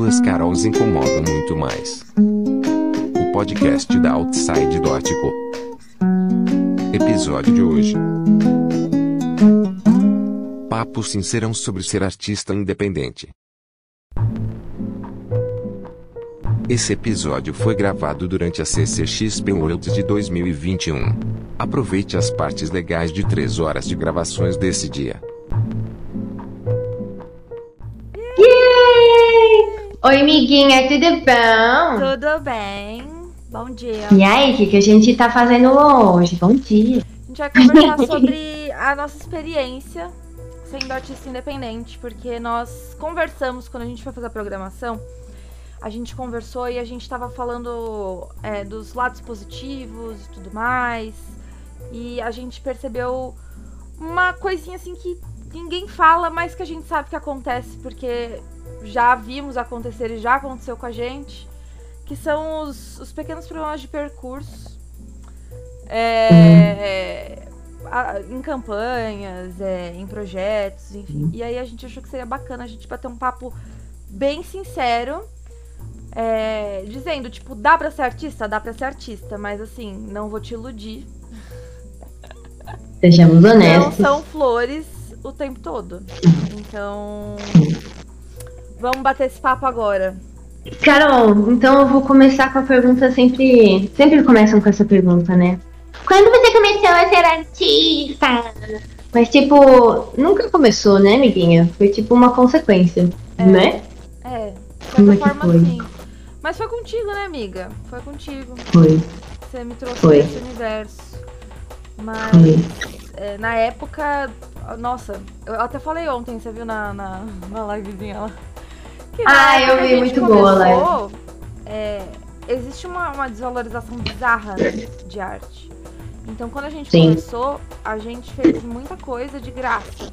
Duas Carols incomodam muito mais. O podcast da Outside Dótico. Episódio de hoje. Papo sincerão sobre ser artista independente. Esse episódio foi gravado durante a CCXP World de 2021. Aproveite as partes legais de 3 horas de gravações desse dia. Oi, amiguinha, tudo bom? Tudo bem? Bom dia. E aí, o que, que a gente tá fazendo hoje? Bom dia. A gente vai conversar sobre a nossa experiência sendo artista independente, porque nós conversamos quando a gente foi fazer a programação. A gente conversou e a gente tava falando é, dos lados positivos e tudo mais. E a gente percebeu uma coisinha assim que ninguém fala, mas que a gente sabe que acontece, porque já vimos acontecer e já aconteceu com a gente, que são os, os pequenos problemas de percurso. É, a, em campanhas, é, em projetos, enfim. E aí a gente achou que seria bacana a gente bater um papo bem sincero, é, dizendo, tipo, dá pra ser artista? Dá pra ser artista, mas assim, não vou te iludir. Sejamos honestos. Não são flores o tempo todo. Então, vamos bater esse papo agora. Carol, então eu vou começar com a pergunta sempre. Sempre começam com essa pergunta, né? Quando você começou a ser artista? Mas, tipo, nunca começou, né, amiguinha? Foi tipo uma consequência, É. né? É, de Como é que forma foi? sim. Mas foi contigo, né, amiga? Foi contigo. Foi, Você me trouxe Foi. esse universo. Mas foi. é, na época, nossa, eu até falei ontem, você viu na, na, na livezinha lá. Que Ah, eu vi, gente muito boa começou, é, existe uma, uma desvalorização bizarra de arte. Então quando a gente Sim. começou, a gente fez muita coisa de graça.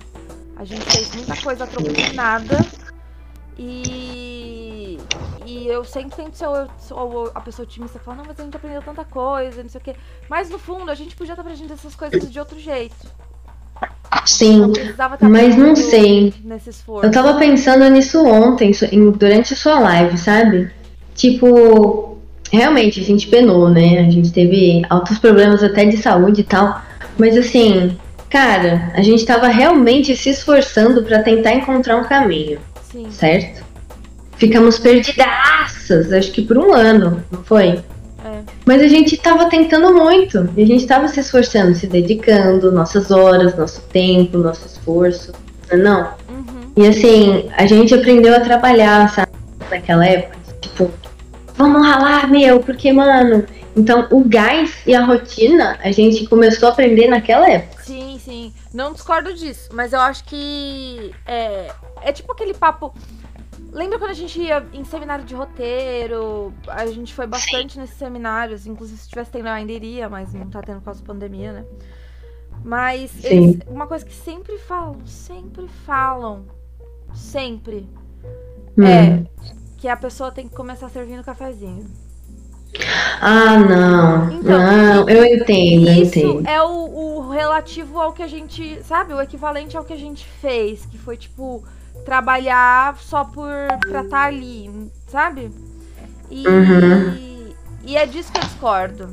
A gente fez muita coisa a troco de nada. E, e eu sempre tento ser sou a pessoa otimista que fala, não, mas a gente aprendeu tanta coisa, não sei o quê. Mas no fundo, a gente podia estar aprendendo essas coisas de outro jeito. Sim. Estar mas não sei. Eu tava pensando nisso ontem, durante a sua live, sabe? Tipo, realmente a gente penou, né? A gente teve altos problemas até de saúde e tal. Mas assim, cara, a gente tava realmente se esforçando pra tentar encontrar um caminho, Sim. certo? Ficamos perdidaças, acho que por um ano, não foi? É. Mas a gente tava tentando muito. E a gente tava se esforçando, se dedicando, nossas horas, nosso tempo, nosso esforço. Não é não? Uhum. E assim, a gente aprendeu a trabalhar, sabe? Naquela época. Tipo, vamos ralar, meu, porque, mano. Então, o gás e a rotina a gente começou a aprender naquela época. Sim, sim. Não discordo disso, mas eu acho que é, é tipo aquele papo. Lembra quando a gente ia em seminário de roteiro? A gente foi bastante nesses seminários, inclusive se tivesse tendo eu ainda iria, mas não tá tendo por causa da pandemia, né? Mas Sim. eles- uma coisa que sempre falam, sempre falam, sempre, é Hum. que a pessoa tem que começar servindo cafezinho. Ah, não. Então, não, eu entendo, eu Isso entendo. é o, o relativo ao que a gente, sabe? O equivalente ao que a gente fez, que foi tipo trabalhar só por pra estar ali, sabe? E, Uhum. e é disso que eu discordo.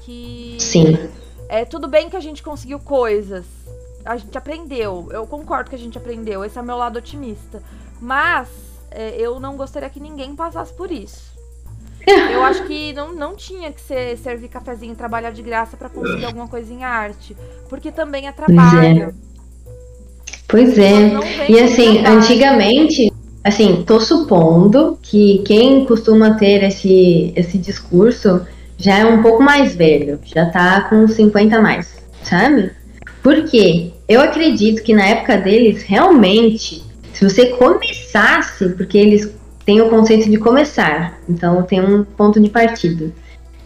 Que Sim. é tudo bem que a gente conseguiu coisas. A gente aprendeu. Eu concordo que a gente aprendeu. Esse é o meu lado otimista. Mas é, eu não gostaria que ninguém passasse por isso. Eu acho que não, não tinha que ser servir cafezinho e trabalhar de graça pra conseguir alguma coisa em arte. Porque também é trabalho. Pois é. E assim, antigamente, assim, tô supondo que quem costuma ter esse, esse discurso já é um pouco mais velho, já tá com 50 a mais, sabe? Por quê? Eu acredito que na época deles, realmente, se você começasse, porque eles têm o conceito de começar, então tem um ponto de partida.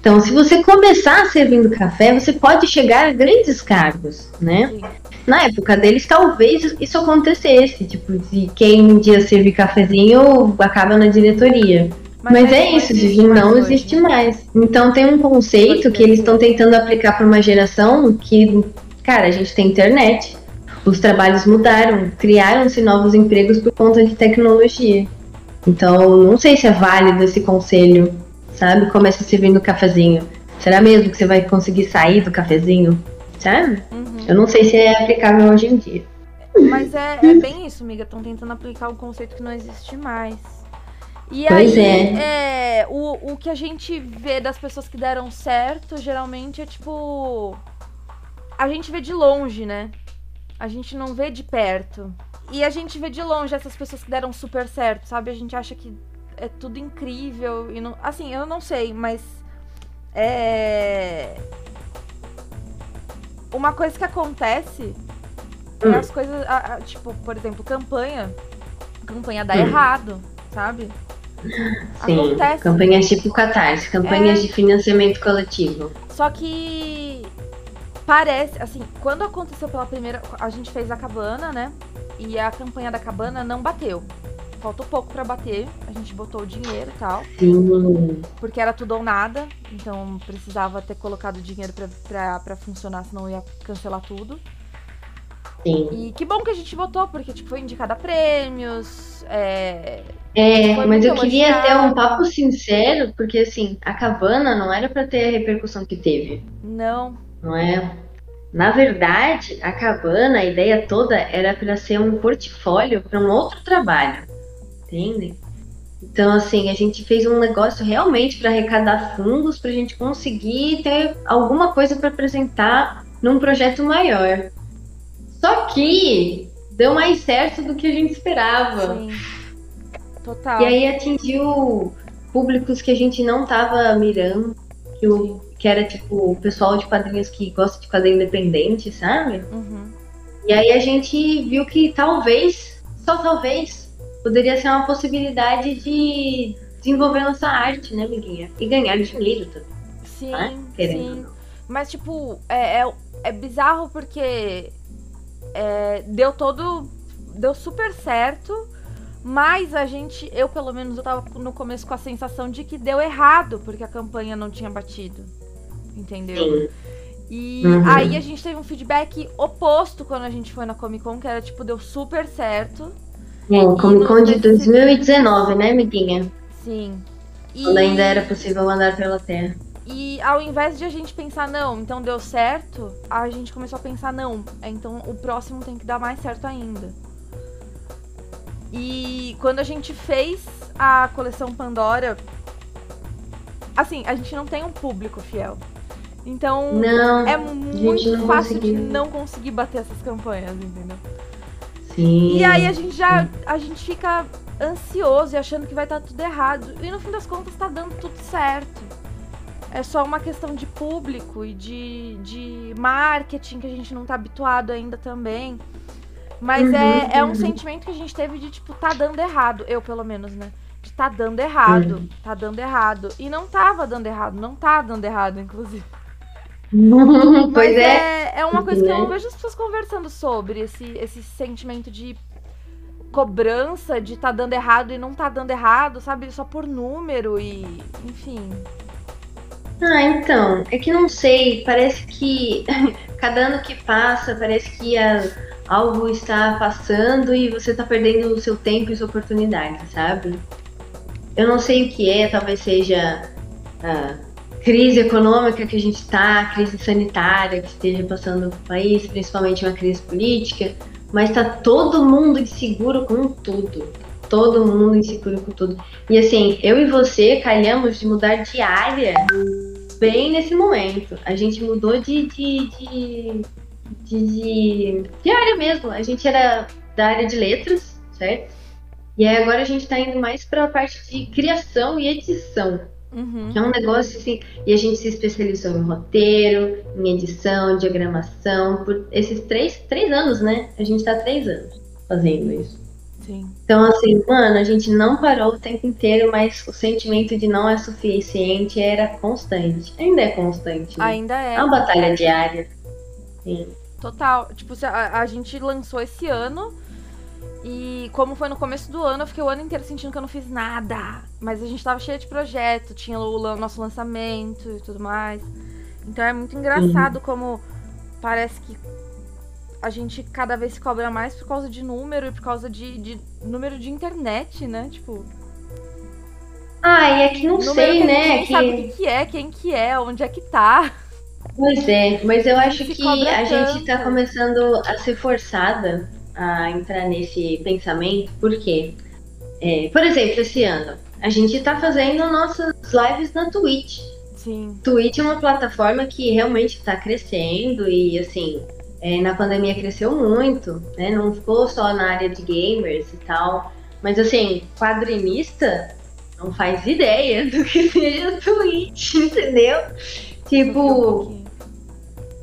Então, se você começar servindo café, você pode chegar a grandes cargos, né? Sim. Na época deles, talvez isso acontecesse, tipo, de quem um dia servir cafezinho acaba na diretoria. Mas, é não isso, mais não hoje. existe mais. Então tem um conceito que eles estão tentando aplicar para uma geração que, cara, a gente tem internet. Os trabalhos mudaram, criaram-se novos empregos por conta de tecnologia. Então, não sei se é válido esse conselho, sabe? Começa servindo cafezinho. Será mesmo que você vai conseguir sair do cafezinho? Sabe? Uhum. Eu não sei se é aplicável hoje em dia. Mas é, é bem isso, amiga. Estão tentando aplicar um conceito que não existe mais. E pois aí, é. é o, o que a gente vê das pessoas que deram certo, geralmente é tipo. A gente vê de longe, né? A gente não vê de perto. E a gente vê de longe essas pessoas que deram super certo, sabe? A gente acha que é tudo incrível. E não, assim, eu não sei, mas. É. Uma coisa que acontece é hum. as coisas. A, a, tipo, por exemplo, campanha. Campanha dá hum. errado, sabe? Sim, Acontece. campanhas tipo Catarse, campanhas é... de financiamento coletivo. Só que parece, assim, quando aconteceu pela primeira, a gente fez a cabana, né? E a campanha da cabana não bateu. Faltou pouco para bater, a gente botou o dinheiro e tal. Sim. Porque era tudo ou nada, então precisava ter colocado dinheiro para funcionar, senão ia cancelar tudo. Sim. E que bom que a gente botou, porque tipo, foi indicada a prêmios, é, é, mas eu queria ter um papo sincero, porque assim, a cabana não era para ter a repercussão que teve. Não. Não é? Na verdade, a cabana, a ideia toda era para ser um portfólio para um outro trabalho. Entende? Então, assim, a gente fez um negócio realmente para arrecadar fundos para a gente conseguir ter alguma coisa para apresentar num projeto maior. Só que deu mais certo do que a gente esperava. Sim. Total. E aí atingiu públicos que a gente não tava mirando, que, o, que era tipo o pessoal de quadrinhos que gosta de quadrinho independente, sabe? Uhum. E aí a gente viu que talvez, só talvez, poderia ser uma possibilidade de desenvolver nossa arte, né, amiguinha? E ganhar dinheiro também. Sim, né? sim. Mas, tipo, é, é, é bizarro porque é, deu todo. Deu super certo mas a gente, eu pelo menos, eu tava no começo com a sensação de que deu errado, porque a campanha não tinha batido. Entendeu? Sim. E uhum. aí a gente teve um feedback oposto quando a gente foi na Comic Con, que era tipo, deu super certo. Sim, Comic Con de 2019, né, amiguinha? Sim. E... Quando ainda era possível andar pela Terra. E ao invés de a gente pensar, não, então deu certo, a gente começou a pensar, não, então o próximo tem que dar mais certo ainda. E quando a gente fez a coleção Pandora, assim, a gente não tem um público fiel. Então não, é muito fácil de não conseguir bater essas campanhas, entendeu? Sim. E aí a gente já a gente fica ansioso e achando que vai estar tudo errado. E no fim das contas tá dando tudo certo. É só uma questão de público e de, de marketing que a gente não tá habituado ainda também. Mas uhum, é, é um uhum. sentimento que a gente teve de, tipo, tá dando errado. Eu, pelo menos, né? De tá dando errado. Uhum. Tá dando errado. E não tava dando errado. Não tá dando errado, inclusive. pois é. é. É uma coisa que eu vejo as pessoas conversando sobre. Esse, esse sentimento de cobrança de tá dando errado e não tá dando errado, sabe? Só por número e. Enfim. Ah, então. É que não sei. Parece que cada ano que passa, parece que as algo está passando e você está perdendo o seu tempo e sua oportunidade, sabe? Eu não sei o que é, talvez seja a crise econômica que a gente está, a crise sanitária que esteja passando no país, principalmente uma crise política, mas está todo mundo inseguro com tudo. Todo mundo inseguro com tudo. E assim, eu e você calhamos de mudar de área bem nesse momento. A gente mudou de, de, de de, de área mesmo. A gente era da área de letras, certo? E aí agora a gente tá indo mais pra parte de criação e edição. Uhum. Que é um negócio assim. E a gente se especializou em roteiro, em edição, diagramação, por esses três, três anos, né? A gente tá três anos fazendo isso. Sim. Então, assim, mano, a gente não parou o tempo inteiro, mas o sentimento de não é suficiente era constante. Ainda é constante. Né? Ainda é. É uma batalha diária. Sim. Total. Tipo, a, a gente lançou esse ano. E como foi no começo do ano, eu fiquei o ano inteiro sentindo que eu não fiz nada. Mas a gente tava cheia de projeto, tinha o nosso lançamento e tudo mais. Então é muito engraçado uhum. como parece que a gente cada vez se cobra mais por causa de número e por causa de, de número de internet, né? Tipo, Ah, e é que não sei, que a gente né? nem Que... sabe o que, é, quem que é, onde é que tá. Pois é, mas eu acho que a gente tá começando a ser forçada a entrar nesse pensamento, por quê? É, por exemplo, esse ano, a gente tá fazendo nossas lives na Twitch. Sim. Twitch é uma plataforma que realmente está crescendo e, assim, é, na pandemia cresceu muito, né? Não ficou só na área de gamers e tal. Mas, assim, quadrinista não faz ideia do que seja Twitch, entendeu? Um Tipo, pouquinho.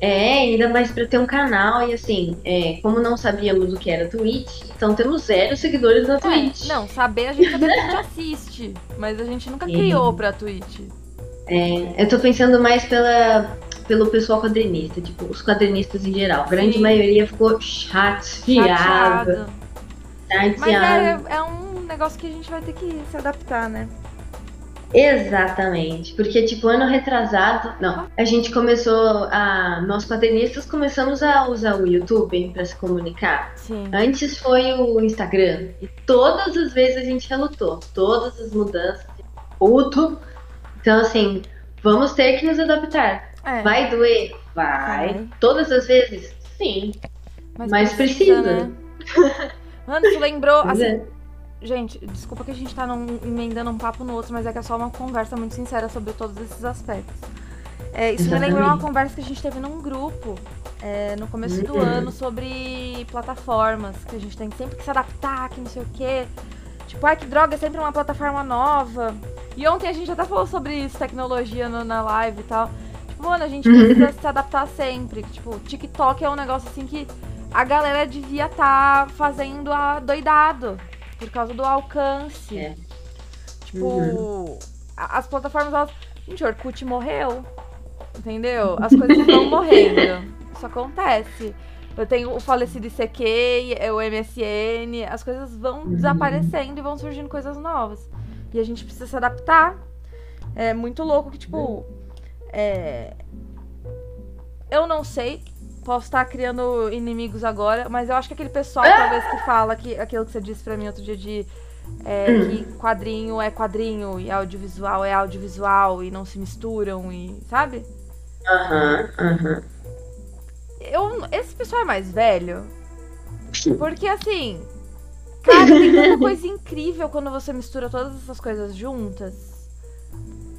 É, ainda mais pra ter um canal e, assim, é, como não sabíamos o que era Twitch, então temos zero seguidores na Twitch. É, não, saber a gente sabe que a gente assiste, mas a gente nunca Sim. criou pra Twitch. É, eu tô pensando mais pela, pelo pessoal quadrinista, tipo, os quadrinistas em geral. A grande Sim. maioria ficou chateada. Chateado. Mas é, é um negócio que a gente vai ter que se adaptar, né? Exatamente. Porque, tipo, ano retrasado, não, a gente começou a. Nós quadrinistas começamos a usar o YouTube pra se comunicar. Sim. Antes foi o Instagram. E todas as vezes a gente relutou. Todas as mudanças. Puto. Então, assim, vamos ter que nos adaptar. É, Vai doer? Vai. Vai. Todas as vezes? Sim. mas precisa. né? Mano, isso lembrou. Assim, é. Gente, desculpa que a gente tá num- emendando um papo no outro, mas é que é só uma conversa muito sincera sobre todos esses aspectos. É, isso me lembrou uma Exatamente. conversa que a gente teve num grupo é, no começo do Uhum. ano sobre plataformas, que a gente tem sempre que se adaptar, que não sei o quê. Tipo, ai que droga, é sempre uma plataforma nova. E ontem a gente até falou sobre isso, tecnologia no- na live e tal. Tipo, mano, a gente precisa se adaptar sempre. Tipo, TikTok é um negócio assim que a galera devia estar fazendo a doidado. Por causa do alcance. É. Tipo, Uhum. as plataformas, elas. Gente, o Orkut morreu. Entendeu? As coisas vão morrendo. Isso acontece. Eu tenho o falecido ICQ, é o MSN, as coisas vão Uhum. desaparecendo e vão surgindo coisas novas. E a gente precisa se adaptar. É muito louco que, tipo. É... Eu não sei. Posso estar criando inimigos agora, mas eu acho que aquele pessoal, talvez, que fala que aquilo que você disse pra mim outro dia de é, que quadrinho é quadrinho e audiovisual é audiovisual e não se misturam e sabe? Aham, aham. Eu, esse pessoal é mais velho. Porque assim, cara, tem tanta coisa incrível quando você mistura todas essas coisas juntas.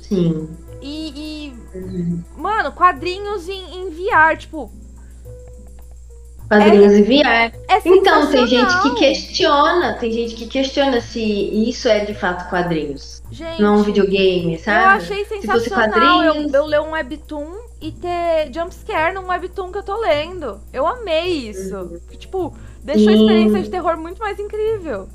Sim. E, e, Uhum. mano, quadrinhos em, em VR, tipo, Quadrinhos em VR. é Então, tem gente que questiona, tem gente que questiona se isso é de fato quadrinhos. Gente, Não um videogame, sabe? eu achei fosse sensacional eu, quadrinhos. eu ler um webtoon e ter jumpscare num webtoon que eu tô lendo. Eu amei isso. Tipo, deixou a experiência de terror muito mais incrível.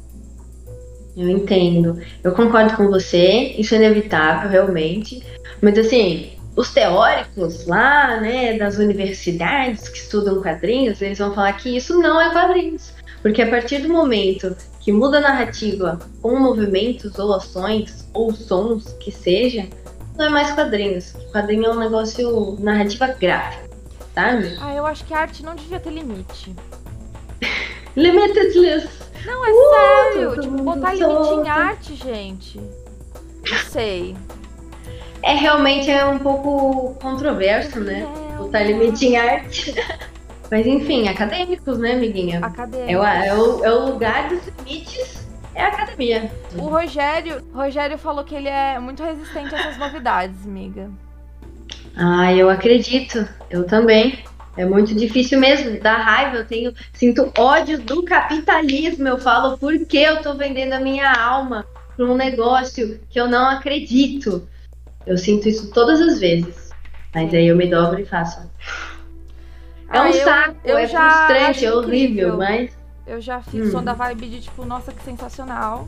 Eu entendo. Eu concordo com você, isso é inevitável, realmente. Mas assim, os teóricos lá, né, das universidades que estudam quadrinhos, eles vão falar que isso não é quadrinhos. Porque a partir do momento que muda a narrativa com movimentos ou ações ou sons que seja, não é mais quadrinhos. Quadrinho é um negócio narrativa gráfica, sabe? Ah, eu acho que a arte não devia ter limite. Limitless. Não, é Uh, sério. Tipo, botar limite em arte, gente. Não sei. É realmente é um pouco controverso, né? Botar limite em arte. Mas enfim, acadêmicos, né, amiguinha? Acadêmico. É o, é, o, é o lugar dos limites, é a academia. O Rogério, Rogério falou que ele é muito resistente a essas novidades, amiga. Ah, eu acredito. Eu também. É muito difícil mesmo, dá raiva, eu tenho, sinto ódio do capitalismo. Eu falo por que eu tô vendendo a minha alma para um negócio que eu não acredito. Eu sinto isso todas as vezes. Mas aí eu me dobro e faço. É um Ah, eu- saco, eu é frustrante, é horrível, mas Eu já fiz Hum. som da vibe de tipo, nossa, que sensacional.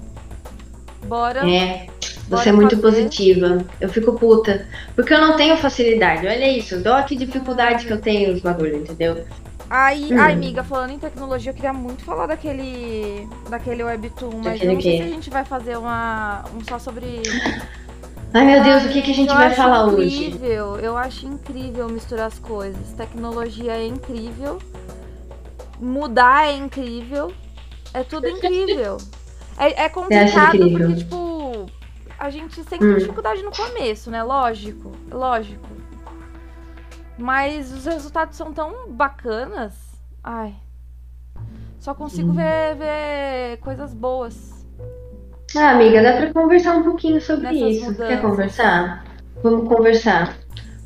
Bora. é. Bora Você é muito fazer. positiva. Eu fico puta. Porque eu não tenho facilidade. Olha isso. Dó que dificuldade que eu tenho nos bagulho, entendeu? Aí, Hum. ai, amiga, falando em tecnologia, eu queria muito falar daquele. daquele webtoon, mas Daquele eu não sei quê? se a gente vai fazer uma, um só sobre. Ai, meu Deus, o que, que a gente Eu vai falar hoje? incrível, Eu acho incrível misturar as coisas. Tecnologia é incrível. Mudar é incrível. É tudo incrível. É, é complicado incrível? porque, tipo, a gente sempre hum. tem dificuldade no começo, né? Lógico, lógico. Mas os resultados são tão bacanas. Ai. Só consigo ver, ver coisas boas. Ah, amiga, dá pra conversar um pouquinho sobre Nessas isso. Mudanças. Quer conversar? Vamos conversar.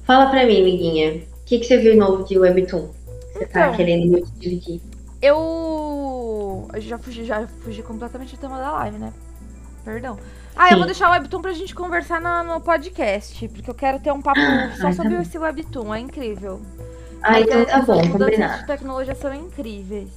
Fala pra mim, amiguinha. O que, que você viu novo de Webtoon? Você tá então, tá querendo me dividir? Eu. Eu já fugi, já fugi completamente do tema da live, né? Perdão. Ah, Sim. eu vou deixar o Webtoon pra gente conversar no, no podcast, porque eu quero ter um papo ah, só sobre tá esse Webtoon, é incrível. Ah, então tá bom, combinado. As de tecnologia são incríveis.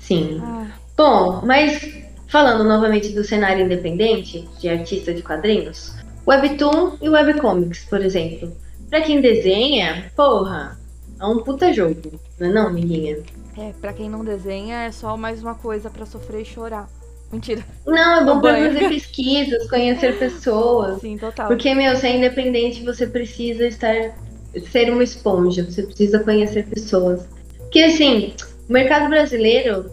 Sim. Ah. Bom, mas falando novamente do cenário independente, de artista de quadrinhos, Webtoon e Webcomics, por exemplo. Pra quem desenha, porra, é um puta jogo, não é não, amiguinha? É, pra quem não desenha é só mais uma coisa para sofrer e chorar. Mentira. Não, é bom pra fazer pesquisas, conhecer pessoas. Sim, total. Porque, meu, ser independente, você precisa estar. ser uma esponja, você precisa conhecer pessoas. Porque, assim, o mercado brasileiro,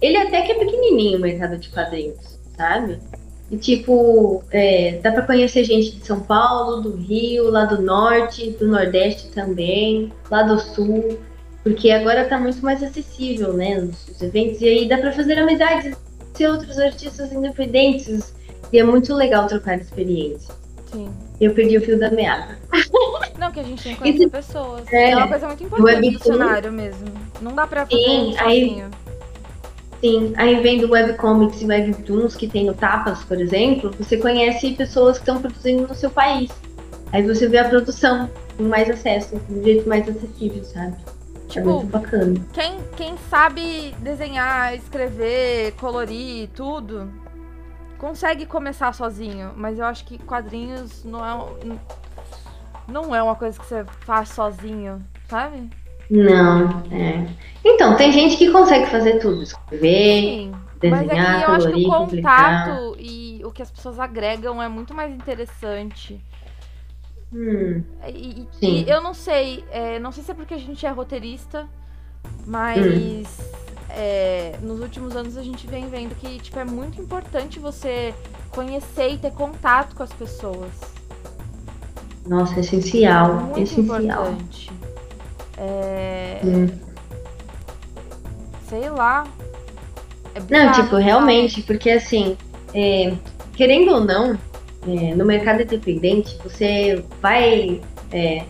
ele até que é pequenininho, o mercado de quadrinhos, sabe? E, tipo, é, dá pra conhecer gente de São Paulo, do Rio, lá do Norte, do Nordeste também, lá do Sul. Porque agora tá muito mais acessível, né? Os eventos. E aí dá pra fazer amizades conhecer outros artistas independentes. E é muito legal trocar experiência. Sim. Eu perdi o fio da meada. Não, que a gente tem que conhecer pessoas. É, é uma coisa muito importante no cenário mesmo. Não dá pra fazer sim, aí, Sim, aí vem do webcomics e webtoons que tem no Tapas, por exemplo, você conhece pessoas que estão produzindo no seu país. Aí você vê a produção com mais acesso, de um jeito mais acessível, sabe? É tipo, é muito bacana. Quem, quem sabe desenhar, escrever, colorir, tudo, consegue começar sozinho. Mas eu acho que quadrinhos não é, não é uma coisa que você faz sozinho, sabe? Não, é. Então, tem gente que consegue fazer tudo, escrever, Sim, desenhar, mas é que eu colorir, acho que o contato publicar. e o que as pessoas agregam é muito mais interessante. Hum, e, e, eu não sei, é, não sei se é porque a gente é roteirista, mas hum. é, nos últimos anos a gente vem vendo que tipo, é muito importante você conhecer e ter contato com as pessoas. Nossa, é essencial. Muito essencial. importante. É... Hum. Sei lá. É não, tipo, realmente, porque assim, é, querendo ou não, é, no mercado independente, você vai é,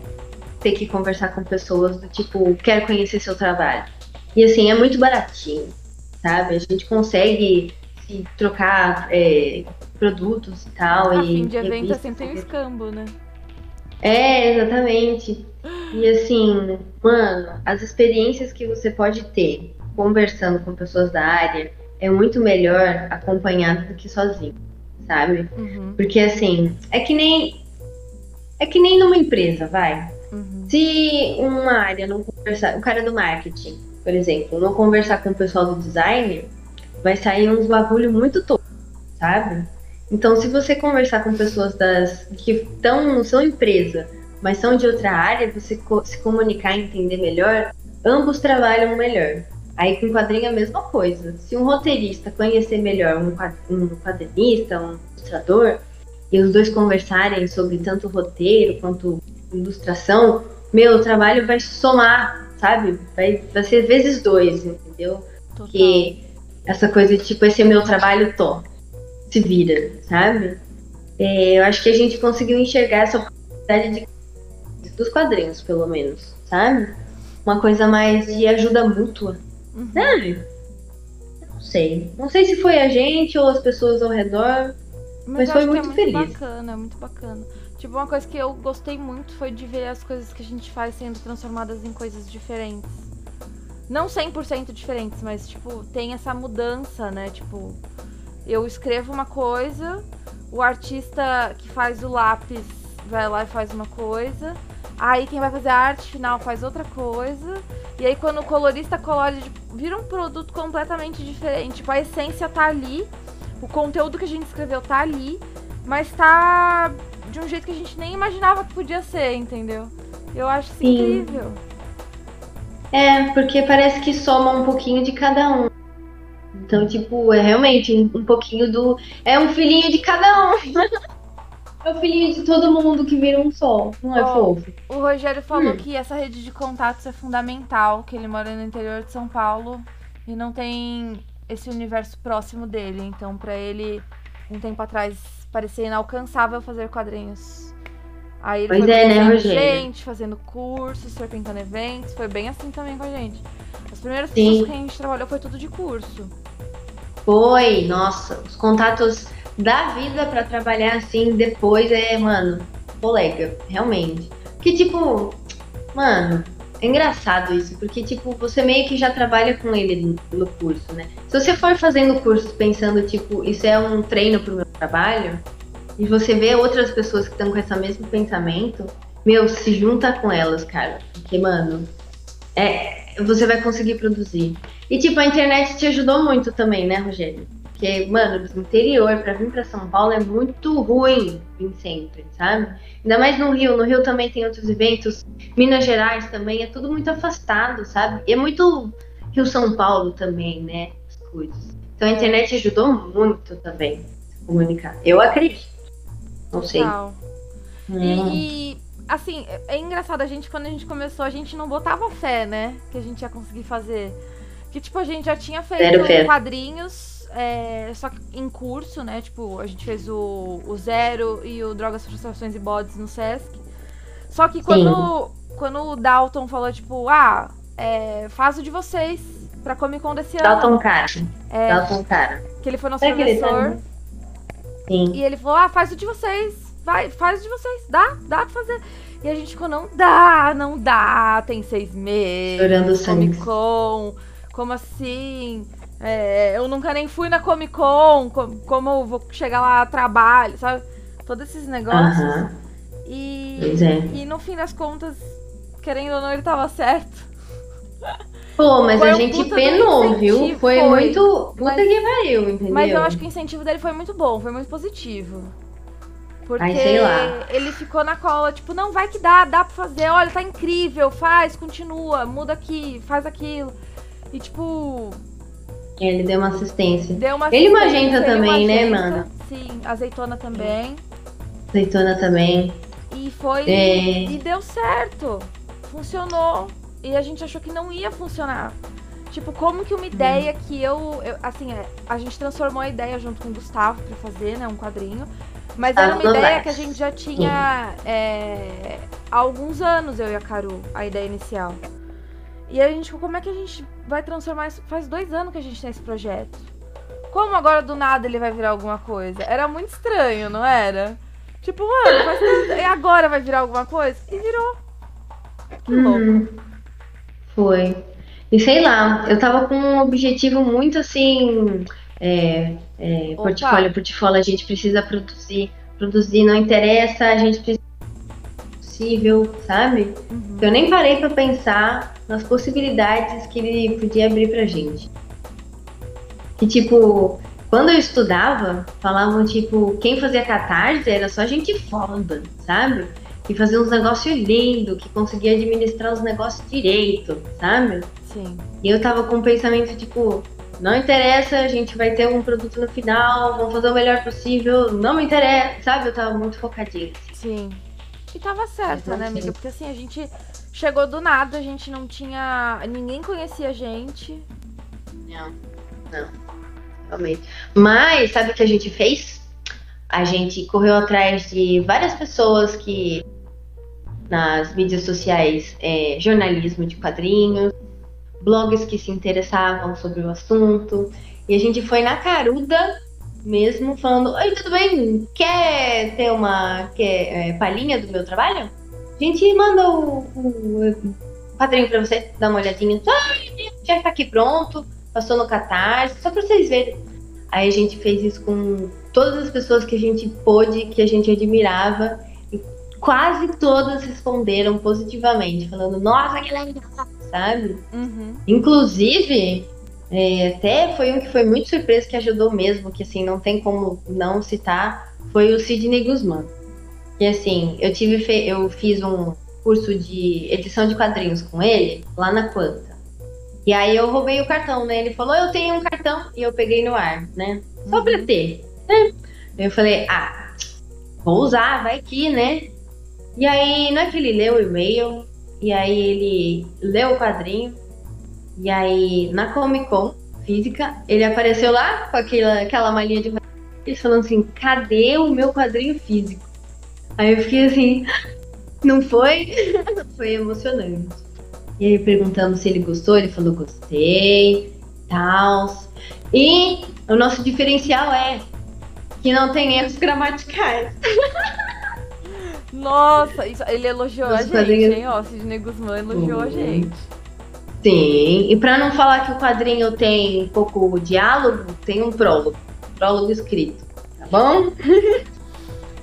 ter que conversar com pessoas do tipo, quero conhecer seu trabalho. E assim, é muito baratinho, sabe? A gente consegue se trocar é, produtos e tal. A e fim de evento é sempre tem um escambo, né? É, exatamente. E assim, mano, as experiências que você pode ter conversando com pessoas da área é muito melhor acompanhado do que sozinho sabe? Uhum. Porque assim, é que nem. É que nem numa empresa, vai. Uhum. Se uma área não conversar. O cara do marketing, por exemplo, não conversar com o pessoal do design, vai sair uns bagulho muito todo, sabe? Então, se você conversar com pessoas das que tão, não são empresa, mas são de outra área, você se comunicar e entender melhor, ambos trabalham melhor. Aí com quadrinho é a mesma coisa. Se um roteirista conhecer melhor um, um quadrinista, um ilustrador, e os dois conversarem sobre tanto roteiro quanto ilustração, meu trabalho vai somar, sabe? Vai, vai ser vezes dois, entendeu? Total. Porque essa coisa de tipo, esse é meu trabalho, tô. Se vira, sabe? É, eu acho que a gente conseguiu enxergar essa oportunidade de, dos quadrinhos, pelo menos, sabe? Uma coisa mais de ajuda mútua Uhum. Sabe? Não sei. Não sei se foi a gente ou as pessoas ao redor. Mas, mas foi muito, é muito feliz. bacana, é muito bacana. Tipo, uma coisa que eu gostei muito foi de ver as coisas que a gente faz sendo transformadas em coisas diferentes. Não 100% diferentes, mas, tipo, tem essa mudança, né? Tipo, eu escrevo uma coisa, o artista que faz o lápis vai lá e faz uma coisa, aí quem vai fazer a arte final faz outra coisa, e aí quando o colorista colore, vira um produto completamente diferente. Tipo, a essência tá ali, o conteúdo que a gente escreveu tá ali, mas tá de um jeito que a gente nem imaginava que podia ser, entendeu? Eu acho isso incrível. É, porque parece que soma um pouquinho de cada um. Então, tipo, é realmente um pouquinho do. É um filhinho de cada um. É o filhinho de todo mundo que vira um sol. Não é Ó, fofo? O Rogério falou Hum. que essa rede de contatos é fundamental, que ele mora no interior de São Paulo e não tem esse universo próximo dele. Então, pra ele, um tempo atrás, parecia inalcançável fazer quadrinhos. Aí ele Pois foi é, né, Rogério? gente, fazendo cursos, frequentando eventos. Foi bem assim também com a gente. As primeiras Sim. pessoas que a gente trabalhou foi tudo de curso. Foi, nossa, os contatos da vida pra trabalhar assim depois é, mano, colega, realmente. Que tipo, mano, é engraçado isso, porque tipo, você meio que já trabalha com ele no, no curso, né? Se você for fazendo curso pensando, tipo, isso é um treino pro meu trabalho, e você vê outras pessoas que estão com esse mesmo pensamento, meu, se junta com elas, cara. Porque, mano, é, você vai conseguir produzir. E tipo, a internet te ajudou muito também, né, Rogério? Porque, mano, do interior pra vir pra São Paulo é muito ruim vir sempre, sabe? Ainda mais no Rio. No Rio também tem outros eventos. Minas Gerais também, é tudo muito afastado, sabe? E é muito Rio-São Paulo também, né? As coisas. Então a internet ajudou muito também a se comunicar. Eu acredito. Não sei. Hum. E, assim, é é engraçado, a gente, quando a gente começou, a gente não botava fé, né? Que a gente ia conseguir fazer. Que, tipo, a gente já tinha feito quadrinhos, é, só que em curso, né? Tipo, a gente fez o, o Zero e o Drogas, Frustrações e Bodes no Sesc. Só que quando, quando o Dalton falou, tipo, ah, é, faz o de vocês pra Comic Con desse ano. Dalton Cara. É, Dalton Cara. que ele foi nosso que ele tá- professor. Sim. E ele falou: ah, faz o de vocês. Vai, faz de vocês. Dá, dá pra fazer. E a gente ficou, não dá, não dá. Tem seis meses. Chorando. Comic Con. Como assim? É, eu nunca nem fui na Comic Con. co- Como eu vou chegar lá a trabalho, sabe? Todos esses negócios. Aham. E, Pois é. e no fim das contas, querendo ou não, ele tava certo. Pô, mas Foi a gente penou, viu? Foi, foi. muito. Puta Mas- que pariu, entendeu? Mas eu acho que o incentivo dele foi muito bom, foi muito positivo. Porque Ai, ele ficou na cola, tipo, não, vai que dá, dá pra fazer, olha, tá incrível, faz, continua, muda aqui, faz aquilo. E tipo, Ele deu uma assistência. deu uma assistência, Magenta ele o também, né, Magenta, mano? Sim, azeitona também. Azeitona também. E foi. É. E deu certo. Funcionou. E a gente achou que não ia funcionar. Tipo, como que uma ideia que eu, eu- Assim, é, a gente transformou a ideia junto com o Gustavo pra fazer, né? Um quadrinho. Mas era uma ideia que a gente já tinha é, há alguns anos, eu e a Caru, a ideia inicial. E aí a gente ficou, como é que a gente vai transformar isso? Faz dois anos que a gente tem esse projeto. Como agora do nada ele vai virar alguma coisa? Era muito estranho, não era? Tipo, mano, faz tanto- e agora vai virar alguma coisa? E virou. Que louco. Uhum. Foi. E sei lá, eu tava com um objetivo muito assim. É, é, Opa. portfólio, portfólio, a gente precisa produzir. Produzir não interessa, a gente precisa possível, sabe? Uhum. Eu nem parei pra pensar nas possibilidades que ele podia abrir pra gente. Que tipo, quando eu estudava, falavam tipo, quem fazia catarse era só gente foda, sabe? Que fazia uns negócios lindos, que conseguia administrar os negócios direito, sabe? Sim. E eu tava com um pensamento tipo, não interessa, a gente vai ter um produto no final, vamos fazer o melhor possível, não me interessa, sabe? Eu tava muito focadinha. Sim. E tava certa, né, Exatamente. amiga? Porque assim, a gente chegou do nada, a gente não tinha. Ninguém conhecia a gente. Não, não, realmente. Mas, sabe o que a gente fez? A gente correu atrás de várias pessoas que nas mídias sociais, é, jornalismo de quadrinhos, blogs que se interessavam sobre o assunto. E a gente foi na caruda mesmo, falando: Oi, tudo bem? Quer ter uma quer, é, palhinha do meu trabalho? A gente manda o, o, o quadrinho pra você dar uma olhadinha. Já tá aqui pronto passou no Catarse, só pra vocês verem. Aí a gente fez isso com todas as pessoas que a gente pôde, que a gente admirava, e quase todas responderam positivamente, falando, nossa, legal, sabe? Uhum. Inclusive, é, até foi um que foi muito surpreso, que ajudou mesmo, que assim, não tem como não citar, foi o Sidney Guzman. E assim, eu tive eu fiz um curso de edição de quadrinhos com ele lá na Quanta. E aí eu roubei o cartão, né? Ele falou, eu tenho um cartão, e eu peguei no ar, né? Só pra Uhum. ter, né? Eu falei, ah, vou usar, vai que, né? E aí, não é que ele leu o e-mail, e aí ele leu o quadrinho, e aí na Comic Con física, ele apareceu lá com aquela, aquela malinha de e falando assim, cadê o meu quadrinho físico? Aí eu fiquei assim, não foi? foi emocionante. E aí perguntamos se ele gostou, ele falou gostei, tal. E o nosso diferencial é que não tem erros gramaticais. Nossa, isso, ele elogiou a gente, quadrinho... hein? Ó, Sidney Guzmán elogiou uhum. a gente. Sim, e para não falar que o quadrinho tem um pouco diálogo, tem um prólogo. Prólogo escrito, tá bom?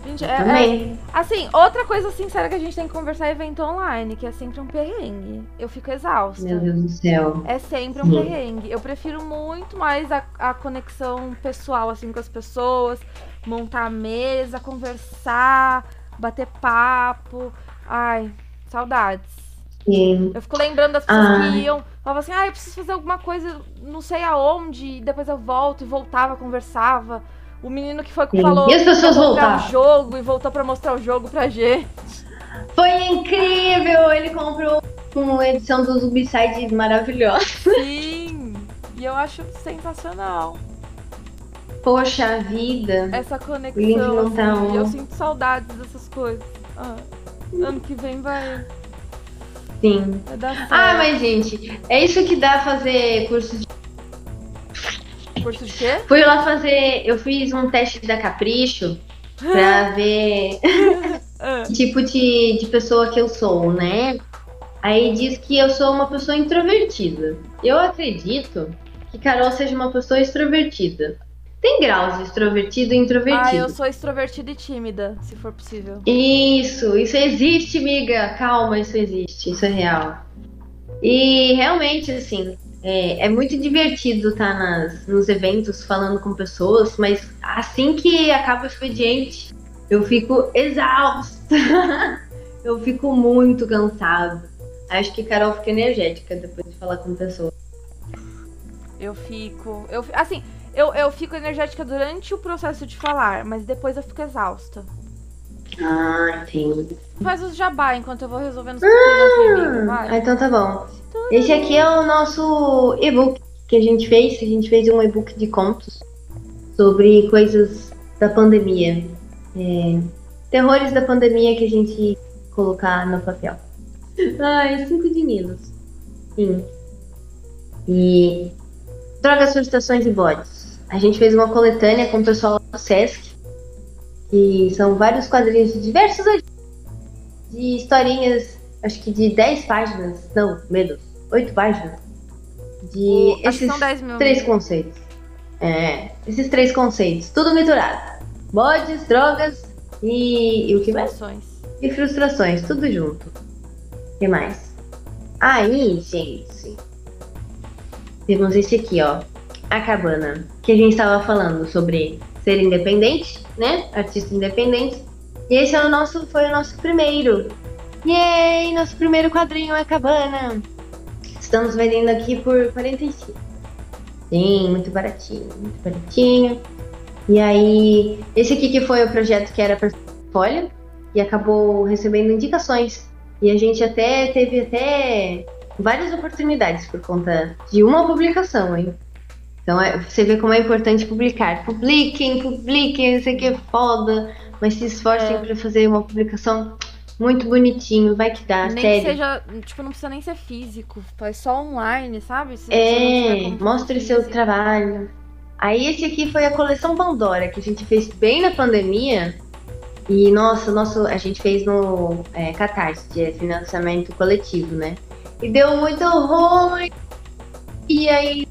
Gente, é, é, assim, outra coisa sincera que a gente tem que conversar é evento online, que é sempre um perrengue. Eu fico exausta. Meu Deus do céu. É sempre um Sim. perrengue. Eu prefiro muito mais a, a conexão pessoal, assim, com as pessoas, montar a mesa, conversar, bater papo. Ai, saudades. Sim. Eu fico lembrando das pessoas Ai. que iam, falava assim, ah, eu preciso fazer alguma coisa, não sei aonde, e depois eu volto e voltava, conversava. O menino que foi que falou e as pessoas voltaram. o jogo e voltou para mostrar o jogo pra gente. Foi incrível! Ele comprou uma edição do Zubicide maravilhosa. Sim! E eu acho sensacional. Poxa vida! Essa conexão. Tá assim, eu sinto saudades dessas coisas. Ah, ano que vem vai. Sim. Vai ah, mas gente, é isso que dá fazer curso de Curso de quê? Fui lá fazer. Eu fiz um teste da Capricho pra ver ah. que tipo de, de pessoa que eu sou, né? Aí diz que eu sou uma pessoa introvertida. Eu acredito que Carol seja uma pessoa extrovertida. Tem graus de extrovertido e introvertido. Ah, eu sou extrovertida e tímida, se for possível. Isso, isso existe, amiga. Calma, isso existe, isso é real. E realmente, assim, é, é muito divertido estar tá nas, nos eventos falando com pessoas, mas assim que acaba o expediente, eu fico exausta. eu fico muito cansada. Acho que Carol fica energética depois de falar com pessoas. Eu fico. Eu, assim, eu, eu fico energética durante o processo de falar, mas depois eu fico exausta. Ah, entendi. Faz os jabá enquanto eu vou resolvendo os problemas ah, Ah, então tá bom. Esse aqui é o nosso e-book que a gente fez. A gente fez um e-book de contos sobre coisas da pandemia. É, terrores da pandemia que a gente colocar no papel. Ai, cinco dinheiros. Sim. E drogas, frustrações e bodes. A gente fez uma coletânea com o pessoal do Sesc, que são vários quadrinhos de diversos de historinhas, acho que de 10 páginas, não, menos, oito páginas de o, esses mil, três conceitos. É, esses três conceitos, tudo misturado. Mods, drogas e, e o que mais? E frustrações, tudo junto. O que mais? Aí, gente, temos esse aqui, ó. A cabana. Que a gente estava falando sobre ser independente, né? Artista independente. E esse é o nosso, foi o nosso primeiro. Yay! Nosso primeiro quadrinho é cabana. Estamos vendendo aqui por 45. Sim, muito baratinho, muito baratinho. E aí, esse aqui que foi o projeto que era portfólio e acabou recebendo indicações. E a gente até teve até várias oportunidades por conta de uma publicação, hein? Então é, você vê como é importante publicar. Publiquem, publiquem, isso aqui é foda, mas se esforcem é. para fazer uma publicação muito bonitinho, vai que dá, nem sério. seja, tipo, não precisa nem ser físico, faz só online, sabe? Se é, mostre seu trabalho. Aí esse aqui foi a coleção Pandora, que a gente fez bem na pandemia. E nossa, nosso, a gente fez no é, Catarse, de financiamento coletivo, né? E deu muito ruim. E aí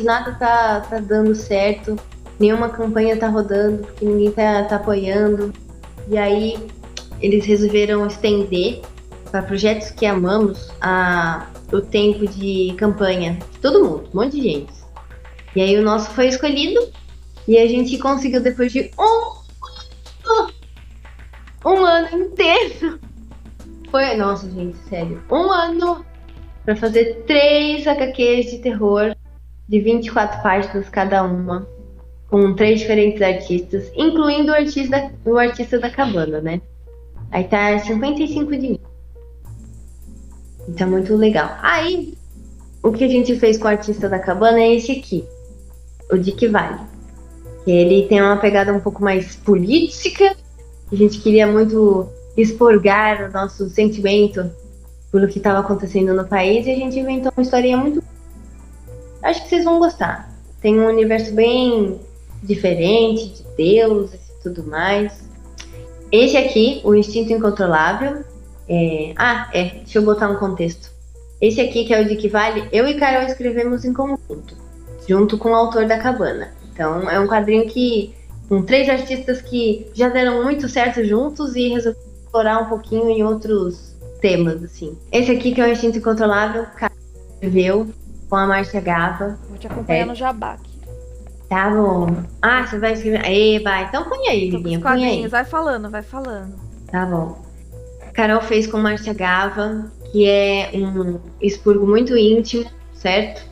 nada tá, tá dando certo, nenhuma campanha tá rodando, porque ninguém tá, tá apoiando. E aí eles resolveram estender para projetos que amamos a, o tempo de campanha de todo mundo, um monte de gente. E aí o nosso foi escolhido e a gente conseguiu depois de um, um ano inteiro. Foi, nossa gente, sério, um ano para fazer três HQs de terror de 24 páginas cada uma, com três diferentes artistas, incluindo o artista, o artista da cabana, né? Aí tá 55 de mil. Então, muito legal. Aí, o que a gente fez com o artista da cabana é esse aqui, o Dick Vale. Ele tem uma pegada um pouco mais política. A gente queria muito expurgar o nosso sentimento pelo que estava acontecendo no país e a gente inventou uma historinha muito. Acho que vocês vão gostar. Tem um universo bem diferente de deuses e tudo mais. Esse aqui, o Instinto Incontrolável. É... Ah, é, deixa eu botar um contexto. Esse aqui, que é o de que vale, eu e Carol escrevemos em conjunto, junto com o autor da cabana. Então, é um quadrinho que. com três artistas que já deram muito certo juntos e resolveram explorar um pouquinho em outros temas, assim. Esse aqui, que é o Instinto Incontrolável, Carol escreveu com a Márcia Gava. Vou te acompanhar é. no Jabá aqui. Tá bom. Ah, você vai escrever. Eba, então põe aí, Liguinha. Põe aí. Vai falando, vai falando. Tá bom. Carol fez com Márcia Gava, que é um expurgo muito íntimo, certo?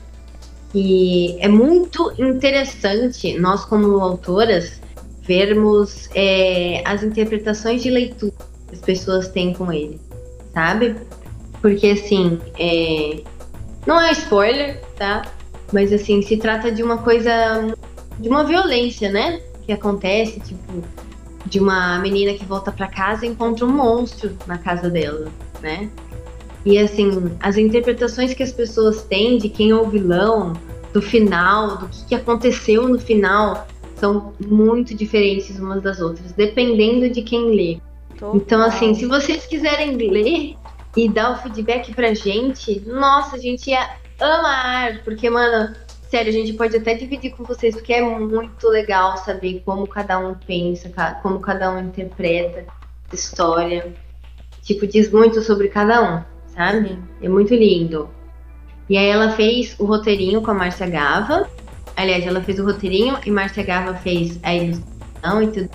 E é muito interessante nós, como autoras, vermos é, as interpretações de leitura que as pessoas têm com ele, sabe? Porque, assim, é... não é spoiler, tá? Mas, assim, se trata de uma coisa, de uma violência, né? Que acontece, tipo, de uma menina que volta para casa e encontra um monstro na casa dela, né? E assim, as interpretações que as pessoas têm de quem é o vilão, do final, do que, que aconteceu no final, são muito diferentes umas das outras, dependendo de quem lê. Total. Então, assim, se vocês quiserem ler e dar o feedback pra gente, nossa, a gente ia amar, porque, mano, sério, a gente pode até dividir com vocês, porque é muito legal saber como cada um pensa, como cada um interpreta a história. Tipo, diz muito sobre cada um, sabe? É muito lindo. E aí ela fez o roteirinho com a Márcia Gava. Aliás, ela fez o roteirinho e Márcia Gava fez a ilustração e tudo.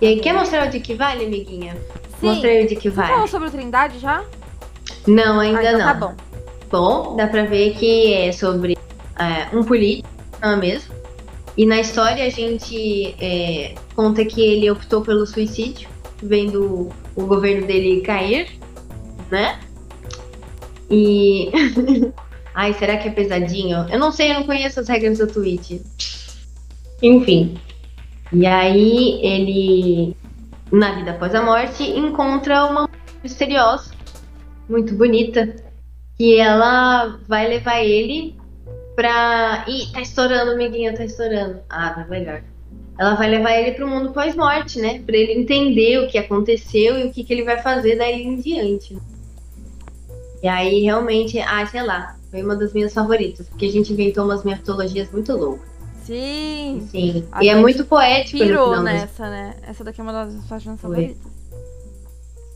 E aí, quer mostrar o de que vale, amiguinha? Sim. Mostrei o de que vale. Você falou sobre o Trindade já? Não, ainda ah, então não. Tá bom. Bom, dá pra ver que é sobre é, um político, não é mesmo? E na história a gente é, conta que ele optou pelo suicídio, vendo o governo dele cair, né? E. Ai, será que é pesadinho? Eu não sei, eu não conheço as regras do Twitch. Enfim. E aí ele, na vida após a morte, encontra uma misteriosa, muito bonita, que ela vai levar ele pra. Ih, tá estourando, amiguinha, tá estourando. Ah, tá melhor. Ela vai levar ele pro mundo pós-morte, né? Pra ele entender o que aconteceu e o que, que ele vai fazer daí em diante. E aí, realmente, ah, sei lá, foi uma das minhas favoritas, porque a gente inventou umas mitologias muito loucas. Sim! Sim. A e é muito poético. Pirou nessa, né? Essa daqui é uma das minhas favoritas.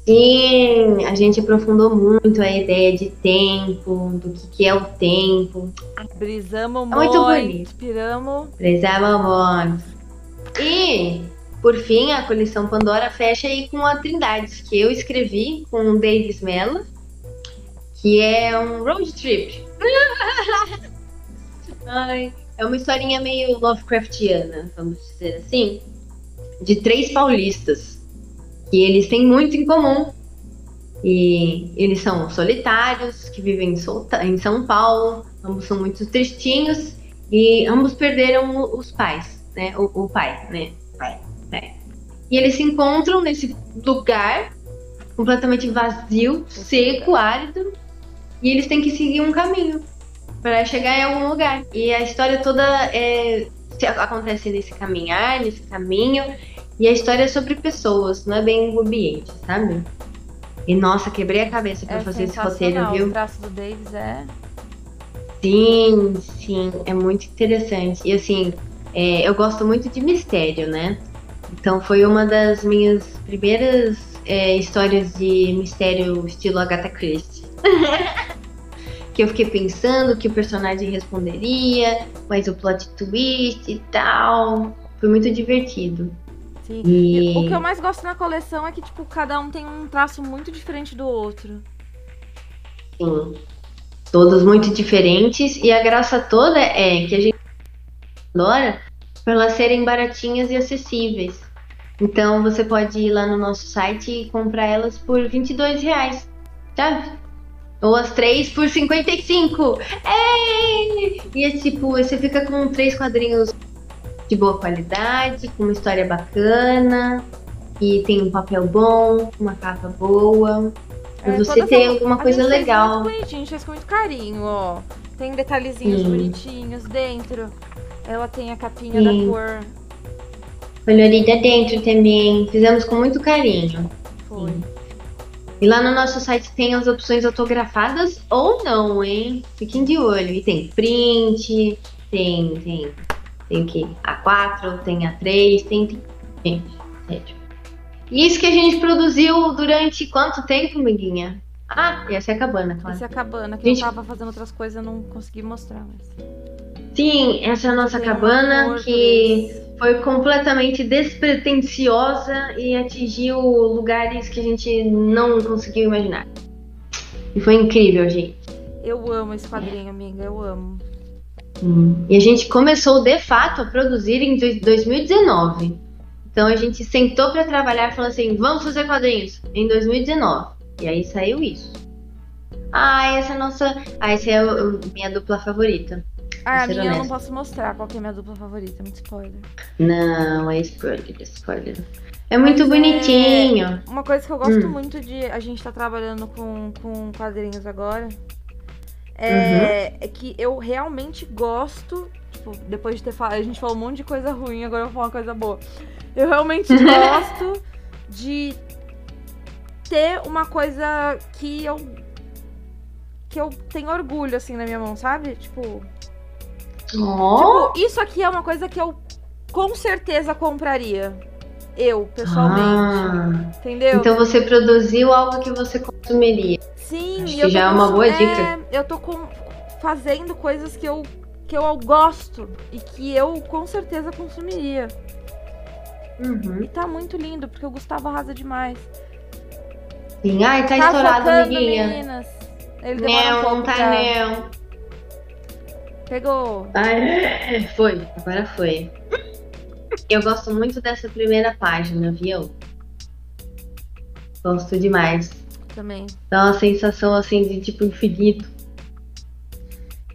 Sim, a gente aprofundou muito a ideia de tempo, do que, que é o tempo. Brisamos é muito, muito bonito. Inspiramos. Brisamos muito. E, por fim, a coleção Pandora fecha aí com a Trindade, que eu escrevi com o Davis Mello, que é um road trip. Ai, é uma historinha meio Lovecraftiana, vamos dizer assim, de três paulistas que eles têm muito em comum. E eles são solitários, que vivem em São Paulo, ambos são muito tristinhos e ambos perderam os pais, né? O, o pai, né? Pai, né? E eles se encontram nesse lugar completamente vazio, seco, árido, e eles têm que seguir um caminho para chegar em algum lugar. E a história toda é, acontece nesse caminhar, nesse caminho, e a história é sobre pessoas, não é bem o ambiente, sabe? E nossa, quebrei a cabeça para é fazer esse roteiro, viu? O traço do Davis é. Sim, sim, é muito interessante. E assim, é, eu gosto muito de mistério, né? Então foi uma das minhas primeiras é, histórias de mistério estilo Agatha Christie. que eu fiquei pensando que o personagem responderia, mas o plot twist e tal. Foi muito divertido. Sim. E... O que eu mais gosto na coleção é que, tipo, cada um tem um traço muito diferente do outro. Sim. Todos muito diferentes. E a graça toda é que a gente adora para elas serem baratinhas e acessíveis. Então você pode ir lá no nosso site e comprar elas por 22 reais, sabe? Ou as três por 55. Ei! E é tipo, você fica com três quadrinhos de boa qualidade, com uma história bacana, e tem um papel bom, uma capa boa. É, e você tem alguma coisa a legal. Fez muito bonitinho, a gente fez com muito carinho, ó. Tem detalhezinhos Sim. bonitinhos dentro. Ela tem a capinha Sim. da cor. Colorida dentro também. Fizemos com muito carinho. Foi. Sim. E lá no nosso site tem as opções autografadas ou não, hein? Fiquem de olho. E tem print, tem, tem, tem o que? A4, tem A3, tem, tem. Gente, sério. E isso que a gente produziu durante quanto tempo, Miguinha? Ah, essa é a cabana, claro. Essa é a cabana, que gente... eu tava fazendo outras coisas, não consegui mostrar, mas. Sim, essa é a nossa Tem cabana um que foi completamente despretensiosa e atingiu lugares que a gente não conseguiu imaginar. E foi incrível, gente. Eu amo esse quadrinho, amiga, eu amo. E a gente começou de fato a produzir em 2019. Então a gente sentou para trabalhar e falou assim: vamos fazer quadrinhos em 2019. E aí saiu isso. Ah, essa é a nossa. Ah, essa é a minha dupla favorita. Ah, a minha honesta. eu não posso mostrar qual é a minha dupla favorita, é muito spoiler. Não, é spoiler, é spoiler. É muito Mas bonitinho. É... Uma coisa que eu gosto hum. muito de. A gente tá trabalhando com, com quadrinhos agora. É, uhum. é que eu realmente gosto. Tipo, depois de ter falado. A gente falou um monte de coisa ruim, agora eu vou falar uma coisa boa. Eu realmente gosto de ter uma coisa que eu que eu tenho orgulho assim na minha mão, sabe? Tipo, oh. tipo isso aqui é uma coisa que eu com certeza compraria. Eu, pessoalmente. Ah. Entendeu? Então você produziu algo que você consumiria. Sim, Acho que já é uma boa dica. É, eu tô com, fazendo coisas que eu, que eu gosto e que eu com certeza consumiria. Uhum. E tá muito lindo, porque o Gustavo arrasa demais. Sim, ai, tá, tá estourado, amiguinha. Meninas. Ele não, um não tá pra... não. Pegou. Ai, foi, agora foi. Eu gosto muito dessa primeira página, viu? Gosto demais. Também. Dá uma sensação assim de tipo infinito.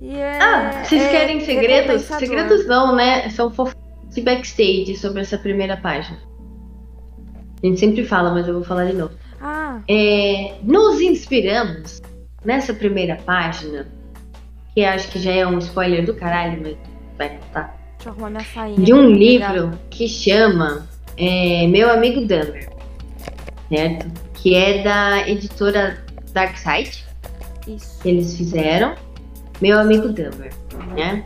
Yeah, ah, vocês é, querem segredos? Segredos não, né? São fofos de backstage sobre essa primeira página. A gente sempre fala, mas eu vou falar de novo. Ah. É, nos inspiramos nessa primeira página, que acho que já é um spoiler do caralho, mas vai contar. Deixa eu arrumar minha. De um livro que chama é, Meu Amigo Dumber, certo? Que é da editora Darkside. Isso. Que eles fizeram. Meu Amigo Dumber, uhum. né?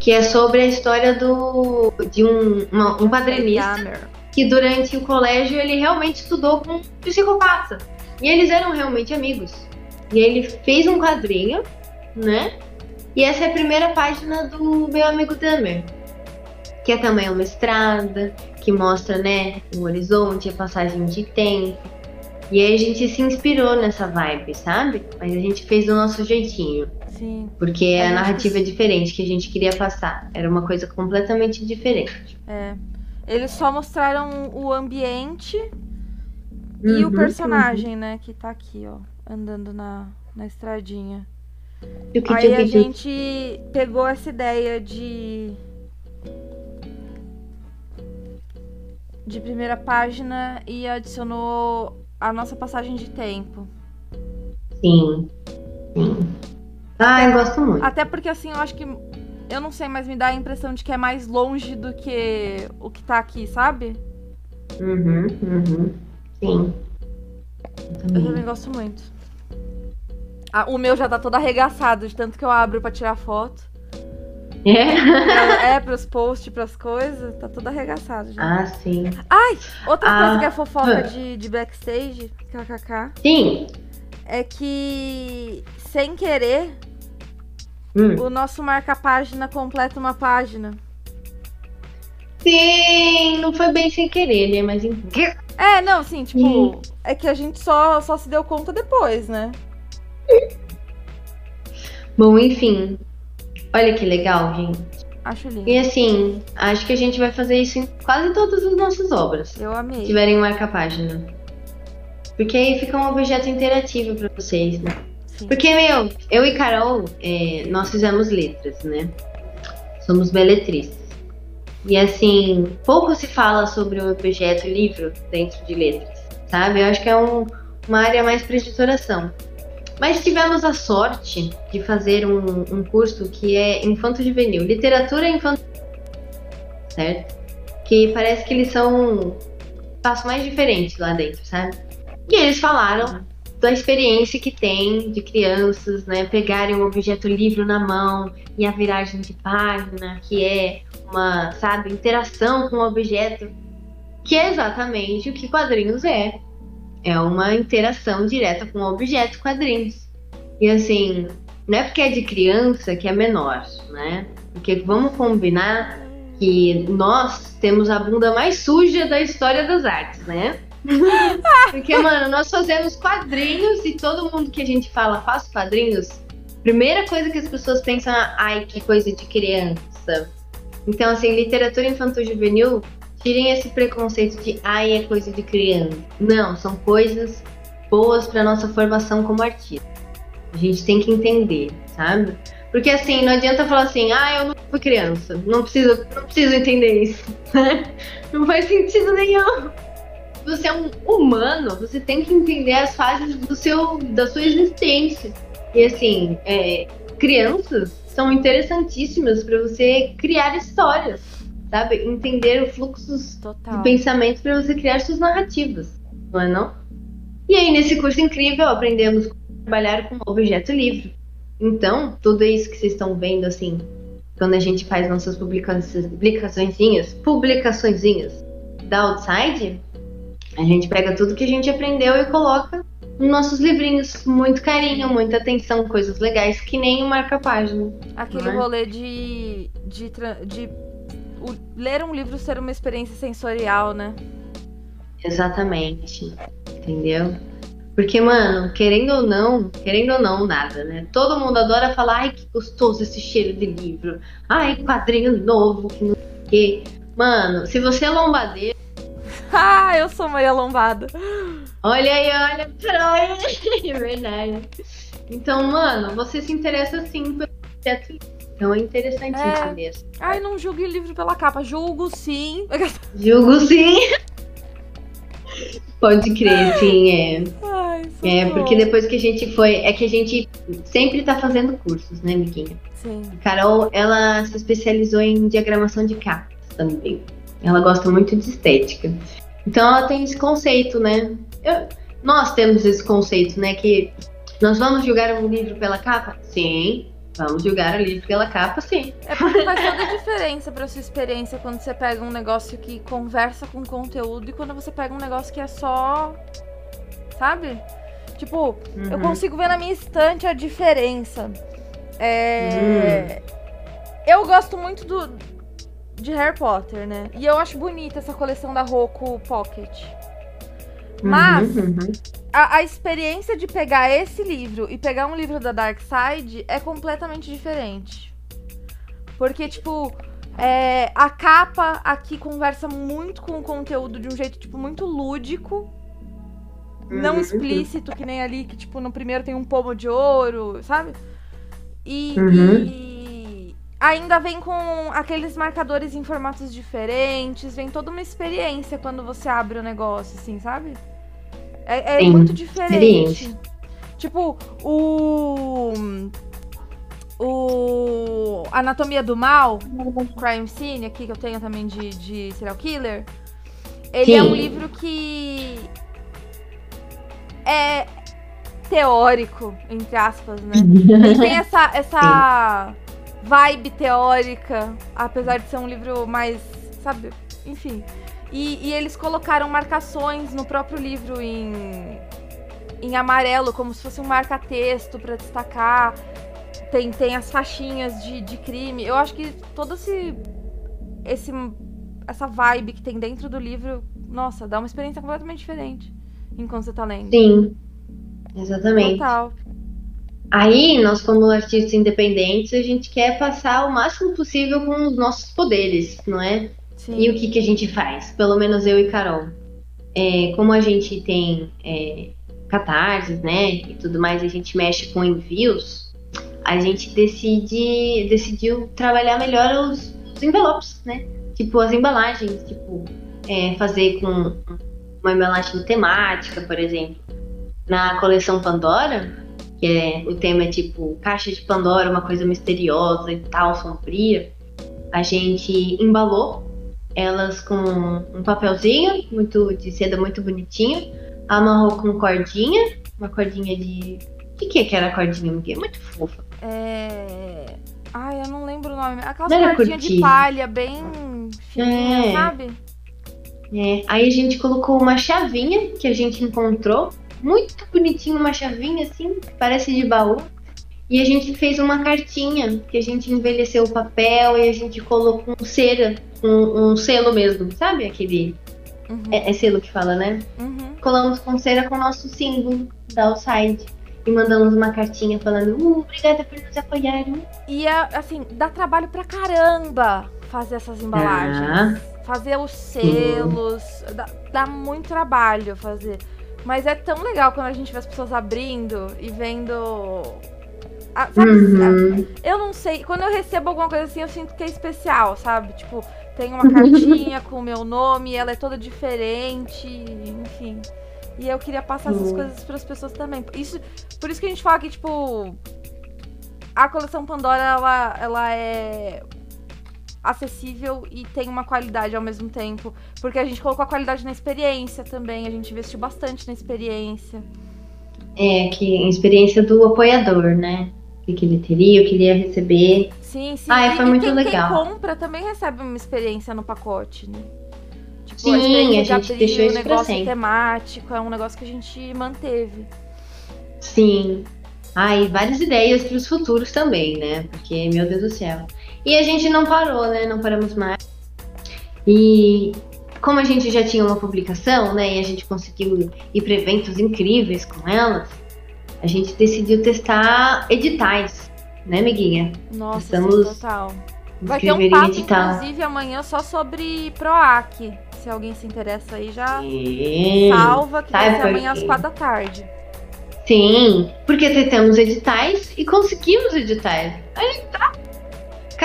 que é sobre a história do de um, uma, um quadrinista que durante o colégio ele realmente estudou com um psicopata. E eles eram realmente amigos. E ele fez um quadrinho, né? E essa é a primeira página do meu amigo Dahmer. Que é também uma estrada, que mostra, né, o horizonte, a passagem de tempo. E aí a gente se inspirou nessa vibe, sabe? Mas a gente fez do nosso jeitinho. Sim. Porque a, a narrativa é diferente que a gente queria passar. Era uma coisa completamente diferente. É. Eles só mostraram o ambiente uhum, e o uhum, personagem, uhum. né? Que tá aqui, ó. Andando na, na estradinha. Aí a gente pegou essa ideia de. De primeira página e adicionou a nossa passagem de tempo. Sim. Sim. Ah, eu gosto muito. Até porque assim, eu acho que. Eu não sei, mas me dá a impressão de que é mais longe do que o que tá aqui, sabe? Uhum, uhum. Sim. Eu também, eu também gosto muito. Ah, o meu já tá todo arregaçado, de tanto que eu abro pra tirar foto. É? É, pros posts, pras coisas, tá tudo arregaçado já. Ah, sim. Ai, outra ah, coisa que é fofoca de, de backstage, kkk. Sim. É que, sem querer, Hum. O nosso marca-página completa uma página. Sim, não foi bem sem querer, né? Mas É, não, sim, tipo, hum. é que a gente só, só se deu conta depois, né? Bom, enfim. Olha que legal, gente. Acho lindo. E assim, acho que a gente vai fazer isso em quase todas as nossas obras. Eu amei. Se tiverem marca-página. Porque aí fica um objeto interativo pra vocês, né? Sim. Porque, meu, eu e Carol, é, nós fizemos letras, né? Somos beletristas. E assim, pouco se fala sobre o objeto livro dentro de letras, sabe? Eu acho que é um- uma área mais para editoração. Mas tivemos a sorte de fazer um, um curso que é infanto-juvenil, literatura infantil, certo? Que parece que eles são passo mais diferente lá dentro, sabe? E eles falaram da experiência que tem de crianças, né, pegarem um objeto livre na mão e a viragem de página, que é uma, sabe, interação com o objeto, que é exatamente o que quadrinhos é. É uma interação direta com o objeto quadrinhos. E assim, não é porque é de criança que é menor, né? Porque vamos combinar que nós temos a bunda mais suja da história das artes, né? Porque, mano, nós fazemos quadrinhos e todo mundo que a gente fala faz quadrinhos, primeira coisa que as pessoas pensam, ai, que coisa de criança. Então, assim, literatura infantil-juvenil, tirem esse preconceito de, ai, é coisa de criança. Não, são coisas boas para nossa formação como artista. A gente tem que entender, sabe? Porque assim, não adianta falar assim, ah, eu não fui criança, não preciso, não preciso entender isso. não faz sentido nenhum. Você é um humano, você tem que entender as fases do seu, da sua existência. E assim, é, crianças são interessantíssimas para você criar histórias, sabe? Entender fluxos Total. de pensamento para você criar suas narrativas, não é não? E aí, nesse curso incrível, aprendemos como trabalhar com objeto livre. Então, tudo isso que vocês estão vendo, assim, quando a gente faz nossas publicações, publicaçõezinhas, publicaçõezinhas da Outside, a gente pega tudo que a gente aprendeu e coloca nos nossos livrinhos. Muito carinho, muita atenção, coisas legais, que nem o marca-página. Aquele é? rolê de. de, de o- ler um livro ser uma experiência sensorial, né? Exatamente. Entendeu? Porque, mano, querendo ou não, querendo ou não, nada, né? Todo mundo adora falar, ai, que gostoso esse cheiro de livro. Ai, quadrinho novo, que não sei o quê. Mano, se você é lombadeiro, Ah, eu sou Maria Lombada. olha aí, olha, é verdade. Então, mano, você se interessa sim pelo. Então é interessante É. entender. isso. Ai, não julgue livro pela capa. Julgo sim. Julgo sim. Pode crer, sim, é. Ai, É, porque depois que a gente foi. É que a gente sempre tá fazendo cursos, né, amiguinha? Sim. A Carol, ela se especializou em diagramação de capas também. Ela gosta muito de estética. Então ela tem esse conceito, né? Eu- nós temos esse conceito, né? Que nós vamos julgar um livro pela capa? Sim. Vamos julgar o livro pela capa, sim. É porque faz toda a diferença pra sua experiência quando você pega um negócio que conversa com conteúdo e quando você pega um negócio que é só. Sabe? Tipo, eu Uhum. consigo ver na minha estante a diferença. É. Eu gosto muito do. De Harry Potter, né? E eu acho bonita essa coleção da Roku Pocket. Mas Uhum, uhum. a, a experiência de pegar esse livro e pegar um livro da Dark Side é completamente diferente. Porque, tipo, é, a capa aqui conversa muito com o conteúdo de um jeito, tipo, muito lúdico. Não Uhum. explícito, que nem ali, que, tipo, no primeiro tem um pomo de ouro, sabe? E, Uhum. e ainda vem com aqueles marcadores em formatos diferentes, vem toda uma experiência quando você abre o negócio, assim, sabe? É, é Sim, muito diferente. experiência. Tipo, o. O. Anatomia do Mal, Crime Scene, aqui que eu tenho também de, de serial killer. Ele é Sim. um livro que. É teórico, entre aspas, né? Ele tem essa, essa vibe teórica, apesar de ser um livro mais, sabe, enfim. E, e eles colocaram marcações no próprio livro em, em amarelo, como se fosse um marca-texto pra destacar. Tem, tem as faixinhas de, de crime. Eu acho que todo esse, esse. essa vibe que tem dentro do livro, nossa, dá uma experiência completamente diferente enquanto você tá lendo. Sim. Exatamente. Total. Aí, nós, como artistas independentes, a gente quer passar o máximo possível com os nossos poderes, não é? Sim. E o que, que a gente faz? Pelo menos eu e Carol. É, como a gente tem é, catarses, né? E tudo mais, a gente mexe com envios, a gente decide, decidiu trabalhar melhor os, os envelopes, né? Tipo, as embalagens, tipo, é, fazer com uma embalagem temática, por exemplo. Na coleção Pandora, que é, o tema é tipo caixa de Pandora, uma coisa misteriosa e tal, sombria, a gente embalou elas com um papelzinho muito de seda muito bonitinho, amarrou com cordinha, uma cordinha de. O que, que era a cordinha, Miguel? Muito fofa. É. Ai, eu não lembro o nome. Não era cordinhas de palha, bem fininha, É. sabe? É, aí a gente colocou uma chavinha que a gente encontrou, muito bonitinho, uma chavinha assim, parece de baú. E a gente fez uma cartinha que a gente envelheceu o papel e a gente colocou um cera, um, um selo mesmo, sabe? Aquele. Uhum, É, é selo que fala, né? uhum. Colamos com cera com o nosso símbolo da Outside. E mandamos uma cartinha falando, uh, obrigada por nos apoiarem. E é, assim, dá trabalho pra caramba fazer essas embalagens. Ah. Fazer os selos. Dá, dá muito trabalho fazer. Mas é tão legal quando a gente vê as pessoas abrindo e vendo. Ah, sabe, Uhum. eu não sei. Quando eu recebo alguma coisa assim, eu sinto que é especial, sabe? Tipo, tem uma cartinha com o meu nome, ela é toda diferente, enfim. E eu queria passar essas Uhum. coisas para as pessoas também. Isso, por isso que a gente fala que, tipo, a coleção Pandora, ela, ela é acessível e tem uma qualidade ao mesmo tempo. Porque a gente colocou a qualidade na experiência também, a gente investiu bastante na experiência. É, que a experiência do apoiador, né? O que, ele teria, o que ele ia receber. Sim, sim. Ai, E- foi muito quem, legal. Quem compra também recebe uma experiência no pacote, né? Tipo, Sim, experiência a de gente abrir deixou um isso pra negócio sempre. temático, é um negócio que a gente manteve. Sim. Ah, e várias ideias para os futuros também, né? Porque, meu Deus do céu. E a gente não parou, né? Não paramos mais. E como a gente já tinha uma publicação, né? E a gente conseguiu ir para eventos incríveis com elas, a gente decidiu testar editais, né, amiguinha? Nossa, Estamos total. Vai ter um papo, edital. inclusive, amanhã só sobre PROAC. Se alguém se interessa aí, já Sim. salva, que vai sabe ser amanhã às quatro da tarde. Sim, porque tentamos editais e conseguimos editais. Aí tá.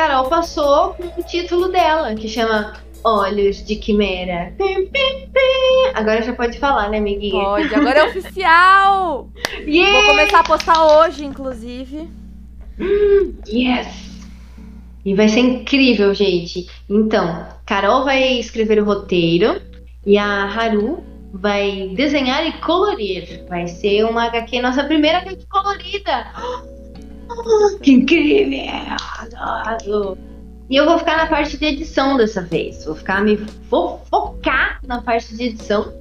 Carol passou com o título dela, que chama Olhos de Quimera. Pim, pim, pim. Agora já pode falar, né, amiguinha? Pode, agora é oficial! Vou Yeah! começar a postar hoje, inclusive. Yes! E vai ser incrível, gente. Então, Carol vai escrever o roteiro e a Haru vai desenhar e colorir. Vai ser uma HQ, nossa primeira HQ colorida. Que incrível! Adoro! E eu vou ficar na parte de edição dessa vez. Vou ficar me vou focar na parte de edição.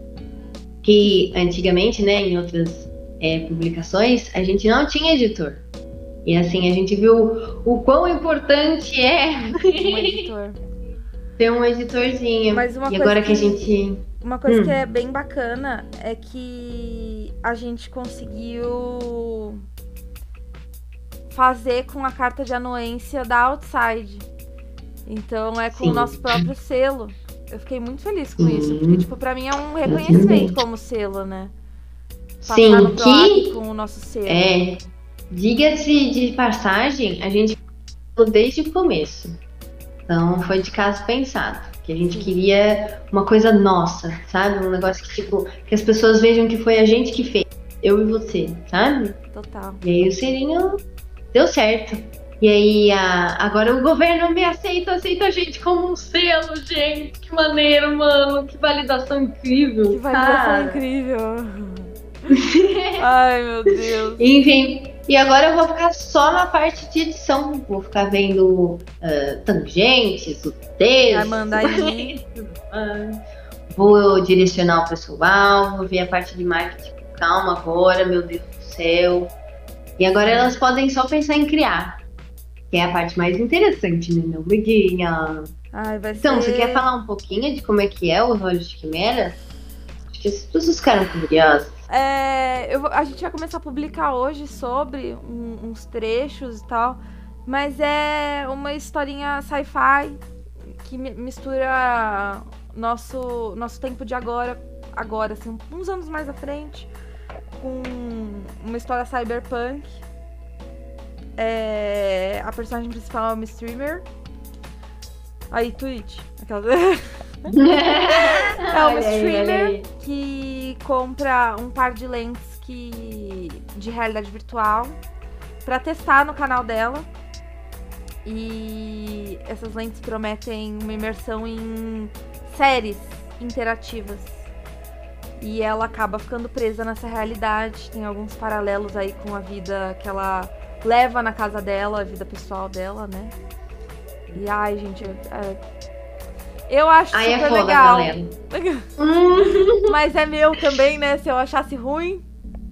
Que antigamente, né, em outras é, publicações, a gente não tinha editor. E assim, a gente viu o quão importante é Um editor. ter um editorzinho. Mas uma e coisa agora que a que- gente. Uma coisa Hum. que é bem bacana é que a gente conseguiu fazer com a carta de anuência da Outside. Então é com Sim. o nosso próprio selo. Eu fiquei muito feliz com Sim. isso, porque tipo, pra mim é um reconhecimento como selo, né? Passar Sim, no que com o nosso selo. é. Diga-se de passagem, a gente falou desde o começo. Então foi de caso pensado. Que a gente queria uma coisa nossa, sabe? Um negócio que, tipo, que as pessoas vejam que foi a gente que fez. Eu e você, sabe? Total. E aí o selinho deu certo. E aí a- agora o governo me aceita, aceita a gente como um selo, gente. Que maneiro, mano. Que validação incrível. Que validação cara. incrível. Ai, meu Deus. Enfim, e agora eu vou ficar só na parte de edição. Vou ficar vendo ah, tangentes, o texto. Vai mandar. Ah, Vou direcionar o pessoal, vou ver a parte de marketing com calma agora, meu Deus do céu. E agora elas podem só pensar em criar. Que é a parte mais interessante, né, meu amiguinha? Ai, vai Então, ser... você quer falar um pouquinho de como é que é os olhos de quimera? Acho que pessoas ficaram curiosas. É, eu, a gente vai começar a publicar hoje sobre um, uns trechos e tal. Mas é uma historinha sci-fi que mistura nosso, nosso tempo de agora, agora, assim, uns anos mais à frente, com uma história cyberpunk. É, a personagem principal é uma streamer. Aí, Twitch. Aquela... é uma streamer que compra um par de lentes que... de realidade virtual para testar no canal dela. E essas lentes prometem uma imersão em séries interativas. E ela acaba ficando presa nessa realidade. Tem alguns paralelos aí com a vida que ela leva na casa dela, a vida pessoal dela, né? E ai, gente, é... eu acho Aí super é foda, legal. Mas é meu também, né? Se eu achasse ruim,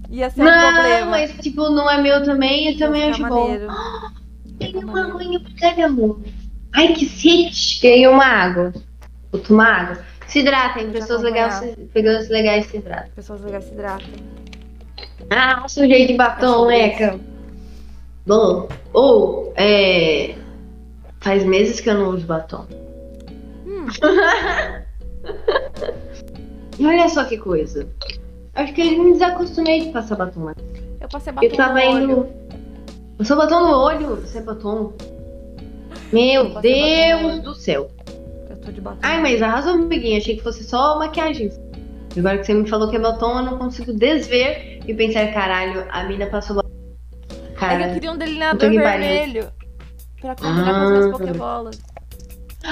ia ser um não, problema. mas tipo, não é meu também, eu também acho bom. maneiro. Tem uma aguinha pra cada amor. Ai, que sede. Ganhei uma água. Vou tomar água. Se hidratem, pessoas legais, se- pessoas legais se hidratem. Pessoas legais se hidratam. Ah, sujei de batom, Acho Leca. Bom, ou, é. Faz meses que eu não uso batom. Hum. Olha só que coisa. Acho que eu me desacostumei de passar batom. né? Eu passei batom Eu tava no olho. indo. Passou batom no olho? Você é batom? Meu batom Deus olho. do céu. Tô de batom. Ai, mas arrasou, amiguinha. Achei que fosse só maquiagem. Agora que você me falou que é batom, eu não consigo desver e pensar, caralho, a mina passou batom. É Cara. eu queria um delineador vermelho. Pra combinar com as minhas Ah. pokebolas.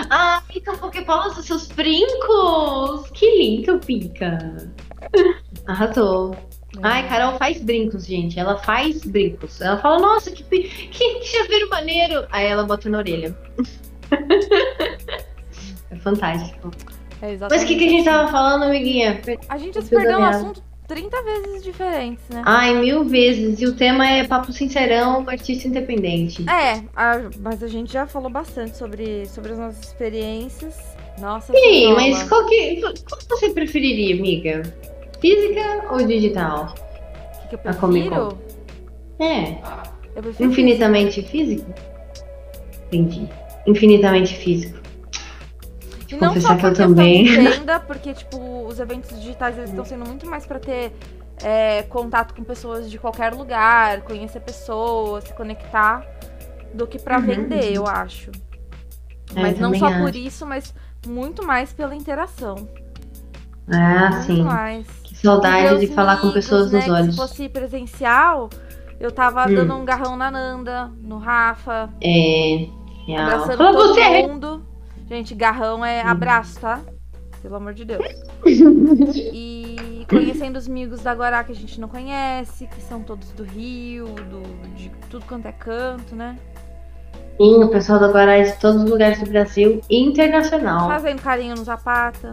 Ah, então Pokébolas dos seus brincos! Que lindo, Pica! Arrasou. Ai, Carol faz brincos, gente. Ela faz brincos. Ela fala, nossa, que, que, que chaveiro maneiro. Aí ela bota na orelha. fantástico. É Mas o que, que a gente tava falando, amiguinha? A gente já perdeu errado. assunto 30 vezes diferentes, né? Ai, mil vezes. E o tema é papo sincerão, artista independente. É, a- mas a gente já falou bastante sobre, sobre as nossas experiências. Nossa, Sim, mas qual que, qual você preferiria, amiga? Física ou digital? O que, que eu a Comic prefiro? É, Eu prefiro infinitamente físico? Entendi. Infinitamente físico. E não só por questão também. de venda, porque, tipo, os eventos digitais eles estão sendo muito mais pra ter é, contato com pessoas de qualquer lugar, conhecer pessoas, se conectar, do que pra Uhum, vender, eu acho. É, mas eu não só acho. por isso, mas muito mais pela interação. Ah, muito sim. mais. Que saudade de os falar com amigos, pessoas né, nos olhos. Se fosse presencial, eu tava Hum. dando um garrão na Nanda, no Rafa, É. Real. abraçando Fala todo você! mundo. Gente, garrão é Hum. abraço, tá? Pelo amor de Deus. E conhecendo os amigos da Guará que a gente não conhece, que são todos do Rio, do, de tudo quanto é canto, né? Sim, o pessoal da Guará de todos os lugares do Brasil e internacional. Fazendo carinho no Zapata.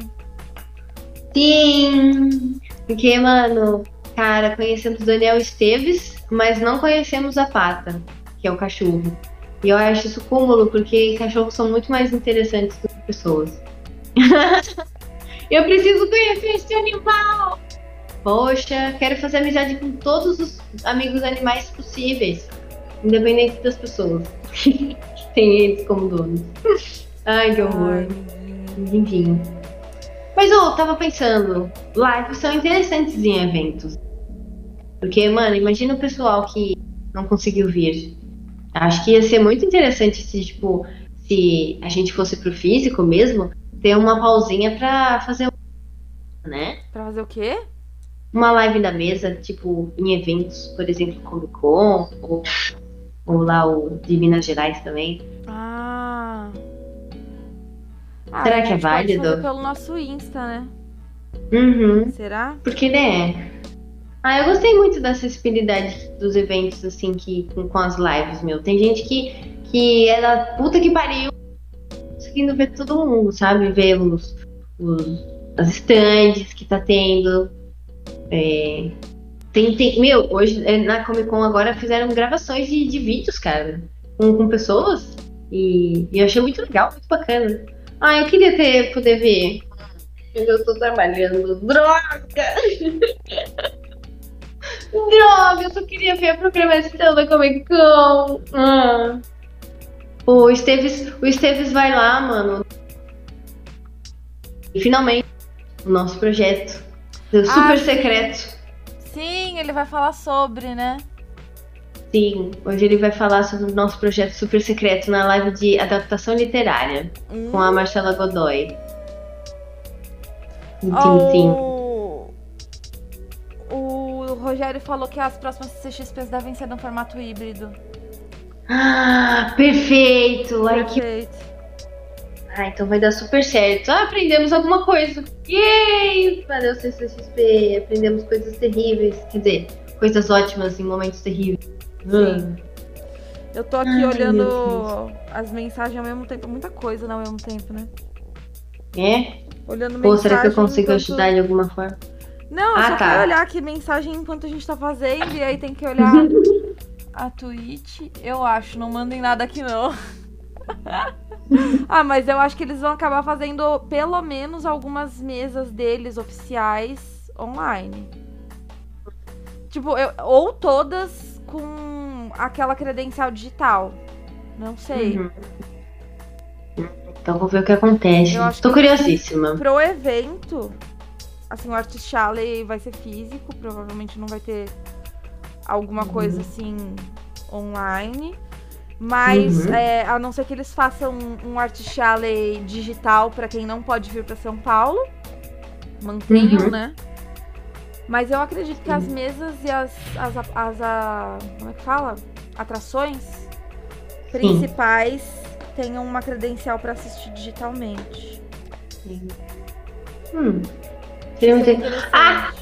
Sim! Porque, mano, cara, conhecemos Daniel Esteves, mas não conhecemos a Pata, que é o cachorro. E eu acho isso cúmulo, porque cachorros são muito mais interessantes do que pessoas. eu preciso conhecer esse animal! Poxa, quero fazer amizade com todos os amigos animais possíveis, independente das pessoas que tem eles como donos. Ai, que horror. Enfim. Mas eu tava pensando, lives são interessantes em eventos. Porque, mano, imagina o pessoal que não conseguiu vir. Acho que ia ser muito interessante se, tipo, se a gente fosse pro físico mesmo, ter uma pausinha pra fazer, né? Pra fazer o quê? Uma live da mesa, tipo, em eventos, por exemplo, Comic Con, ou, ou lá o de Minas Gerais também. Ah. Ah, Será que é válido? fazer pelo nosso Insta, né? Uhum. Será? Porque, né? Ah, eu gostei muito da acessibilidade dos eventos, assim, que, com, com as lives, meu. Tem gente que, que é da puta que pariu, conseguindo ver todo mundo, sabe? Ver os, os- as stands que tá tendo. É, tem, tem, meu, hoje é, na Comic Con agora fizeram gravações de, de vídeos, cara, com, com pessoas. E, e eu achei muito legal, muito bacana. Ah, eu queria ter, poder ver Eu estou trabalhando. Droga! Droga, eu só queria ver a programação da Comic Con. Ah. O Esteves, o Esteves vai lá, mano. E finalmente, o nosso projeto. Super ah, secreto. Sim, ele vai falar sobre, né? Sim, hoje ele vai falar sobre o nosso projeto super secreto na live de adaptação literária hum. com a hum. Marcela Godoy. Sim, oh, sim. Rogério falou que as próximas CXPs devem ser no formato híbrido. Ah, perfeito! Perfeito. que... Ah, então vai dar super certo. Ah, aprendemos alguma coisa. Yay! Valeu, CCXP. Aprendemos coisas terríveis. Quer dizer, coisas ótimas em momentos terríveis. Sim. Eu tô aqui Ai, olhando as mensagens ao mesmo tempo. Muita coisa ao mesmo tempo, né? É? Olhando Ou será que eu consigo ajudar de alguma forma? Não, eu ah, só tá. quero olhar aqui mensagem enquanto a gente tá fazendo. E aí tem que olhar a Twitch. Eu acho, não mandem nada aqui não. ah, mas eu acho que eles vão acabar fazendo pelo menos algumas mesas deles oficiais online. Tipo, eu, ou todas com aquela credencial digital. Não sei. Uhum. Então vou ver o que acontece. Tô curiosíssima. Pro evento, assim, o Artist Alley vai ser físico, provavelmente não vai ter alguma uhum. coisa assim online. Mas, uhum. é, a não ser que eles façam um, um Artist Alley digital para quem não pode vir para São Paulo. Mantenham, uhum. né? Mas eu acredito que as mesas e as, as, as, as a, como é que fala? Atrações principais Sim. tenham uma credencial para assistir digitalmente. Sim. Hum. Seria muito... Ah!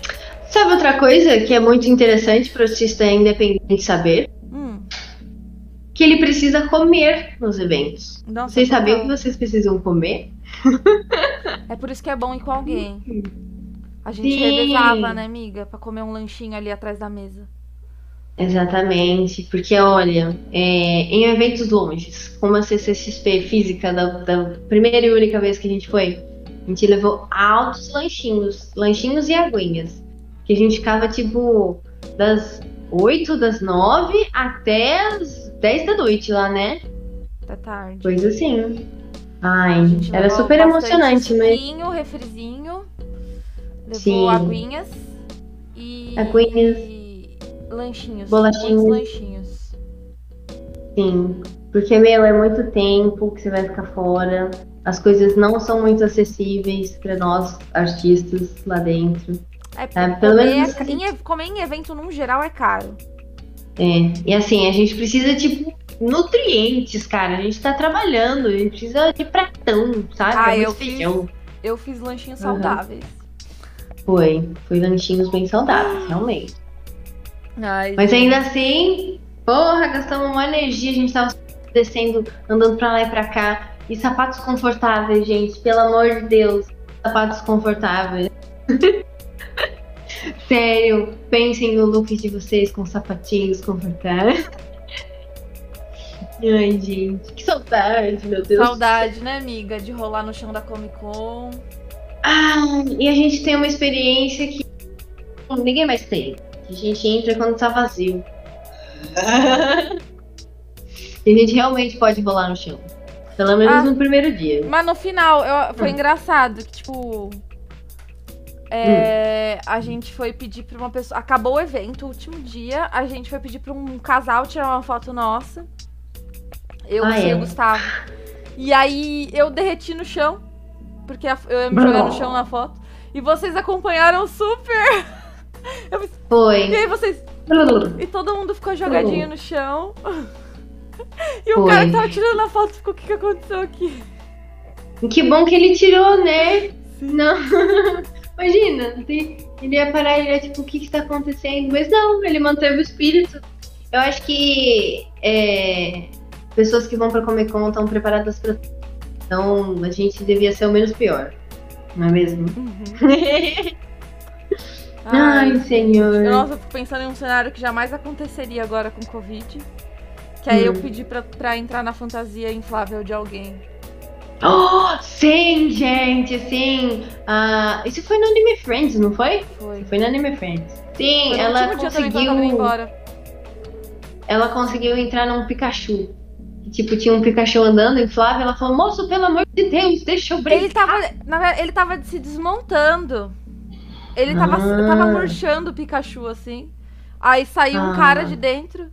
Sabe outra coisa que é muito interessante para o artista independente saber? Hum. Que ele precisa comer nos eventos. Nossa, vocês sabiam que vocês precisam comer? É por isso que é bom ir com alguém. A gente Sim. revezava, né, amiga? Pra comer um lanchinho ali atrás da mesa. Exatamente, porque olha, é, em eventos longes, como a CCXP física da, da, primeira e única vez que a gente foi, a gente levou altos lanchinhos, lanchinhos e aguinhas, que a gente ficava tipo das 8, das 9 até as 10 da noite lá, né? Da tarde. Coisa assim. Ai, era super emocionante, mas. refrizinho Levou Sim. aguinhas e. Aguinhas. Lanchinhos. Bolachinhos. lanchinhos. Sim. Porque, meu, é muito tempo que você vai ficar fora. As coisas não são muito acessíveis para nós, artistas, lá dentro. É, é pelo comer, menos. Em, comer em evento, num geral, é caro. É. E assim, a gente precisa, tipo, nutrientes, cara. A gente tá trabalhando, a gente precisa de pratão, sabe? Ah, eu fiz, eu fiz lanchinhos uhum. saudáveis. Foi. Foi lanchinhos bem saudáveis, realmente. Ai, Mas ainda assim, porra, gastamos uma energia, a gente tava descendo, andando pra lá e pra cá. E sapatos confortáveis, gente, pelo amor de Deus. Sapatos confortáveis. Sério, pensem no look de vocês com sapatinhos confortáveis. Ai, gente, que saudade, meu Deus. Saudade, né, amiga? De rolar no chão da Comic Con. Ah, e a gente tem uma experiência que ninguém mais tem. A gente entra quando tá vazio. e a gente realmente pode rolar no chão. Pelo menos ah, no primeiro dia. Mas no final, eu, foi hum. engraçado que, tipo. É, hum. A gente foi pedir pra uma pessoa. Acabou o evento, o último dia. A gente foi pedir pra um casal tirar uma foto nossa. Eu ah, e é. o Gustavo. E aí eu derreti no chão porque eu ia me jogar no chão na foto. E vocês acompanharam super. Eu... Foi. E aí vocês. E todo mundo ficou jogadinho no chão. E o Foi. cara que tava tirando a foto ficou: o que, que aconteceu aqui? Que bom que ele tirou, né? Sim. Não. Imagina, ele ia parar e ia tipo, o que que tá acontecendo? Mas não, ele manteve o espírito. Eu acho que é, pessoas que vão pra Comic Con estão preparadas pra então a gente devia ser o menos pior. Não é mesmo? Uhum. Ai, Ai, senhor. Nossa, eu fico pensando em um cenário que jamais aconteceria agora com Covid. Que aí hum. eu pedi pra, pra entrar na fantasia inflável de alguém. Oh, sim, gente, sim. Uh, isso foi no Anime Friends, não foi? Foi. Foi no Anime Friends. Sim, Foi ela conseguiu. embora. Ela conseguiu entrar num Pikachu. Tipo, tinha um Pikachu andando inflável. Ela falou: Moço, pelo amor de Deus, deixa eu brincar. Ele tava, na verdade, ele tava se desmontando. Ele tava, Ah. tava murchando o Pikachu, assim. Aí saiu um Ah. cara de dentro.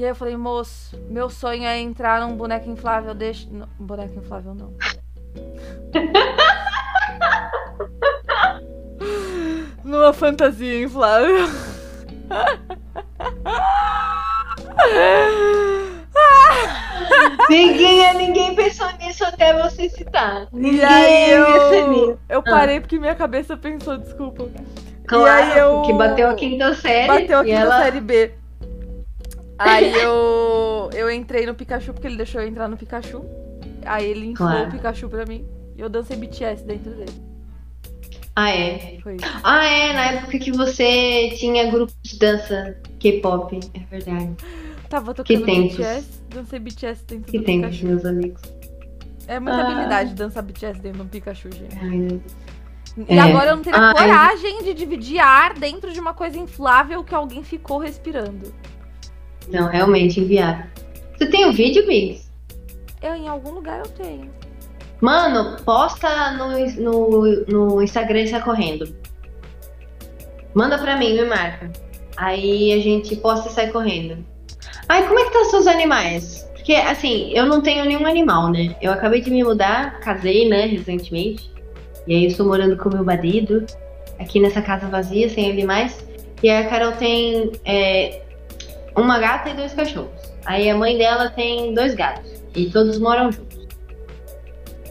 E aí eu falei, moço, meu sonho é entrar num boneco inflável, deixa. Não, boneco inflável não. Numa fantasia inflável. Ninguém, ninguém pensou nisso até você citar. Ninguém E aí pensou eu, nisso. eu parei porque minha cabeça pensou, desculpa. Claro, e aí eu- que bateu a quinta série. Bateu aqui e na ela... série B. Aí eu, eu entrei no Pikachu porque ele deixou eu entrar no Pikachu. Aí ele inflou Claro. o Pikachu pra mim. E eu dancei BTS dentro dele. Ah, é. Foi. Ah, é, na época que você tinha grupo de dança K-pop. É verdade. Tava tocando tempos. BTS, dancei BTS dentro Que do tem, Pikachu. meus amigos. É muita Ah. habilidade dançar BTS dentro de um Pikachu, gente. Ai, meu Deus. E É. agora eu não teria Ai. coragem de dividir ar dentro de uma coisa inflável que alguém ficou respirando. Não, realmente inviável. Você tem o vídeo, Biggs? Eu, em algum lugar eu tenho. Mano, posta no, no, no Instagram e sai correndo. Manda pra mim, me marca. Aí a gente posta e sai correndo. Ai, como é que tá os seus animais? Porque, assim, eu não tenho nenhum animal, né? Eu acabei de me mudar, casei, né, recentemente. E aí eu estou morando com meu marido, aqui nessa casa vazia, sem animais. E aí a Carol tem é, uma gata e dois cachorros. Aí a mãe dela tem dois gatos. E todos moram juntos.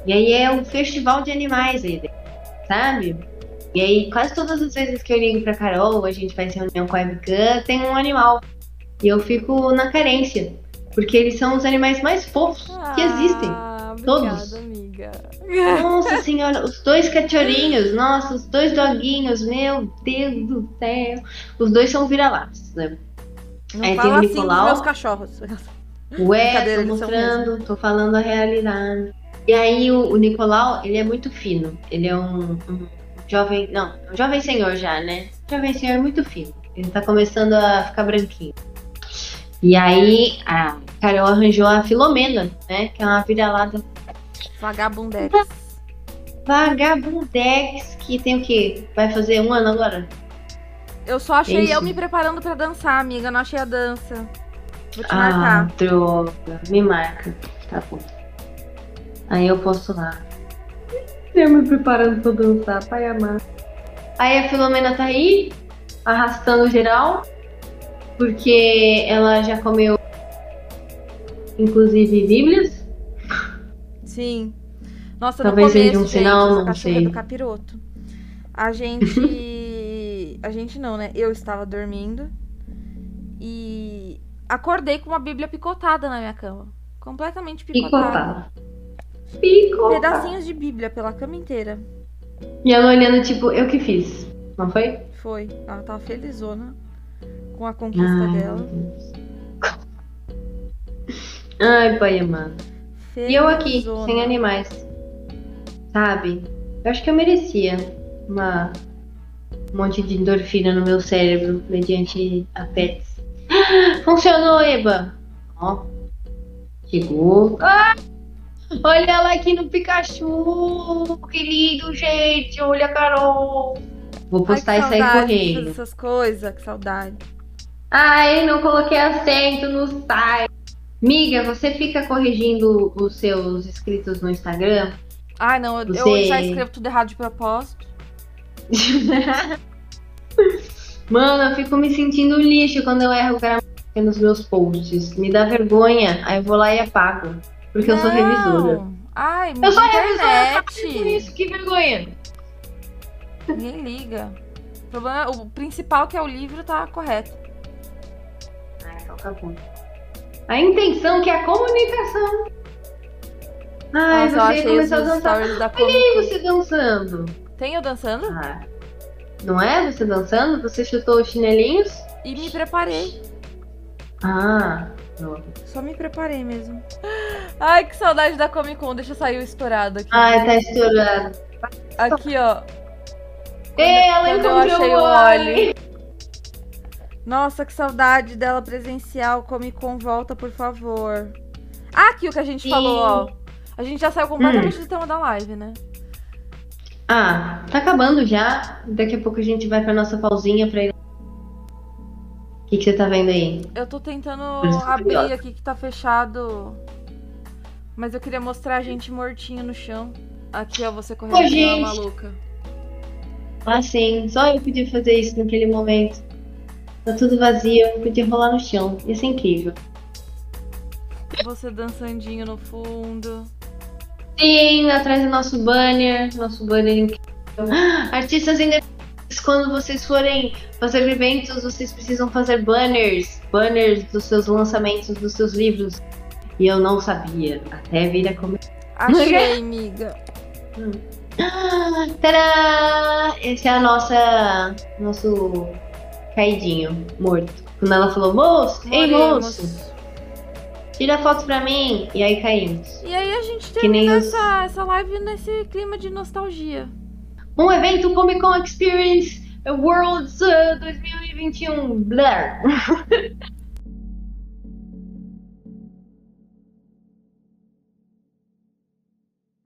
E aí é um festival de animais aí, sabe? E aí quase todas as vezes que eu ligo pra Carol, a gente faz reunião com a webcam, tem um animal. E eu fico na carência. Porque eles são os animais mais fofos que existem. Ah, Todos. obrigada, amiga. Nossa senhora, os dois cachorrinhos, nossa, os dois doguinhos, meu Deus do céu. Os dois são vira-latas, né? Não tem fala o assim dos Nicolau. meus cachorros. Ué, tô mostrando, tô falando a realidade. E aí o, o Nicolau, ele é muito fino. Ele é um, um jovem, não, um jovem senhor já, né? Jovem senhor muito fino. Ele tá começando a ficar branquinho. E aí a Carol arranjou a Filomena, né? Que é uma vira-lata Vagabundex. vagabundex, que tem o quê? Vai fazer um ano agora? Eu só achei Isso. eu me preparando pra dançar, amiga. Eu não achei a dança. Vou te Ah, marcar. droga. Me marca. Tá bom. Aí eu posto lá. Eu me preparando pra dançar, pai amar. Aí a Filomena tá aí, arrastando geral, porque ela já comeu, inclusive, bíblias. Sim. Nossa, Talvez no começo, seja um gente, sinal, não é sei. do capiroto. A gente... a gente não, né? Eu estava dormindo e acordei com uma bíblia picotada na minha cama. Completamente picotada. Picotada. Picotada. Pedacinhos de bíblia pela cama inteira. E ela olhando, tipo, eu que fiz. Não foi? Foi. Ela tava felizona com a conquista Ai, dela. Deus. Ai, pai amado. E eu aqui, sem animais. Sabe? Eu acho que eu merecia uma um monte de endorfina no meu cérebro mediante a pets. Funcionou, Eba! Ó. Chegou. Ah! Olha ela aqui no Pikachu! Que lindo, gente! Olha a Carol! Vou Ai, postar que e sair correndo. essas coisas, que saudade. Ai, não coloquei acento no site. Miga, você fica corrigindo os seus inscritos no Instagram? Ai, não, eu, eu Você- já escrevo tudo errado de propósito. Mano, eu fico me sentindo lixo quando eu erro gramática nos meus posts. Me dá vergonha. Aí eu vou lá e apago. Porque eu sou Não. revisora. Ai, Eu sou revisora, Por isso, que vergonha. Ninguém liga. O, problema, o principal que é o livro tá correto. Ai, então tá bom. A intenção que é a comunicação. Ai, Nossa, você começou a dançar. Olha aí você dançando. Tem eu dançando? Ah, não é você dançando? Você chutou os chinelinhos? E me preparei. Ah, Pronto. Só me preparei mesmo. Ai, que saudade da Comic Con. Deixa eu sair o estourado aqui. Ai, tá estourado. Aqui, ó. Ei, ela quando eu achei o o Wally. Wally. Nossa, que saudade dela presencial. Comic Con volta, por favor. Ah, aqui o que a gente Sim. falou, ó. A gente já saiu completamente Hum. do tema da live, né? Ah, tá acabando já. Daqui a pouco a gente vai pra nossa pausinha pra ir. O que, que você tá vendo aí? Eu tô tentando isso abrir aqui que tá fechado. Mas eu queria mostrar a gente mortinho no chão. Aqui, ó, você correndo uma maluca. Ah, sim. Só eu podia fazer isso naquele momento. Tá tudo vazio, eu podia rolar no chão. Ia ser incrível. Você dançandinho no fundo. Sim, atrás do nosso banner. Nosso banner incrível. Artistas independentes, quando vocês forem fazer eventos, vocês precisam fazer banners. Banners dos seus lançamentos, dos seus livros. E eu não sabia. Até vir a comer. Achei, amiga. Ah, Tadá! Esse é a nossa. Nosso caidinho, morto. Quando ela falou, moço, ei moço, tira foto pra mim. E aí caímos. E aí a gente termina os- essa, essa live nesse clima de nostalgia. Um evento Comic Con Experience Worlds uh, 2021. Blur.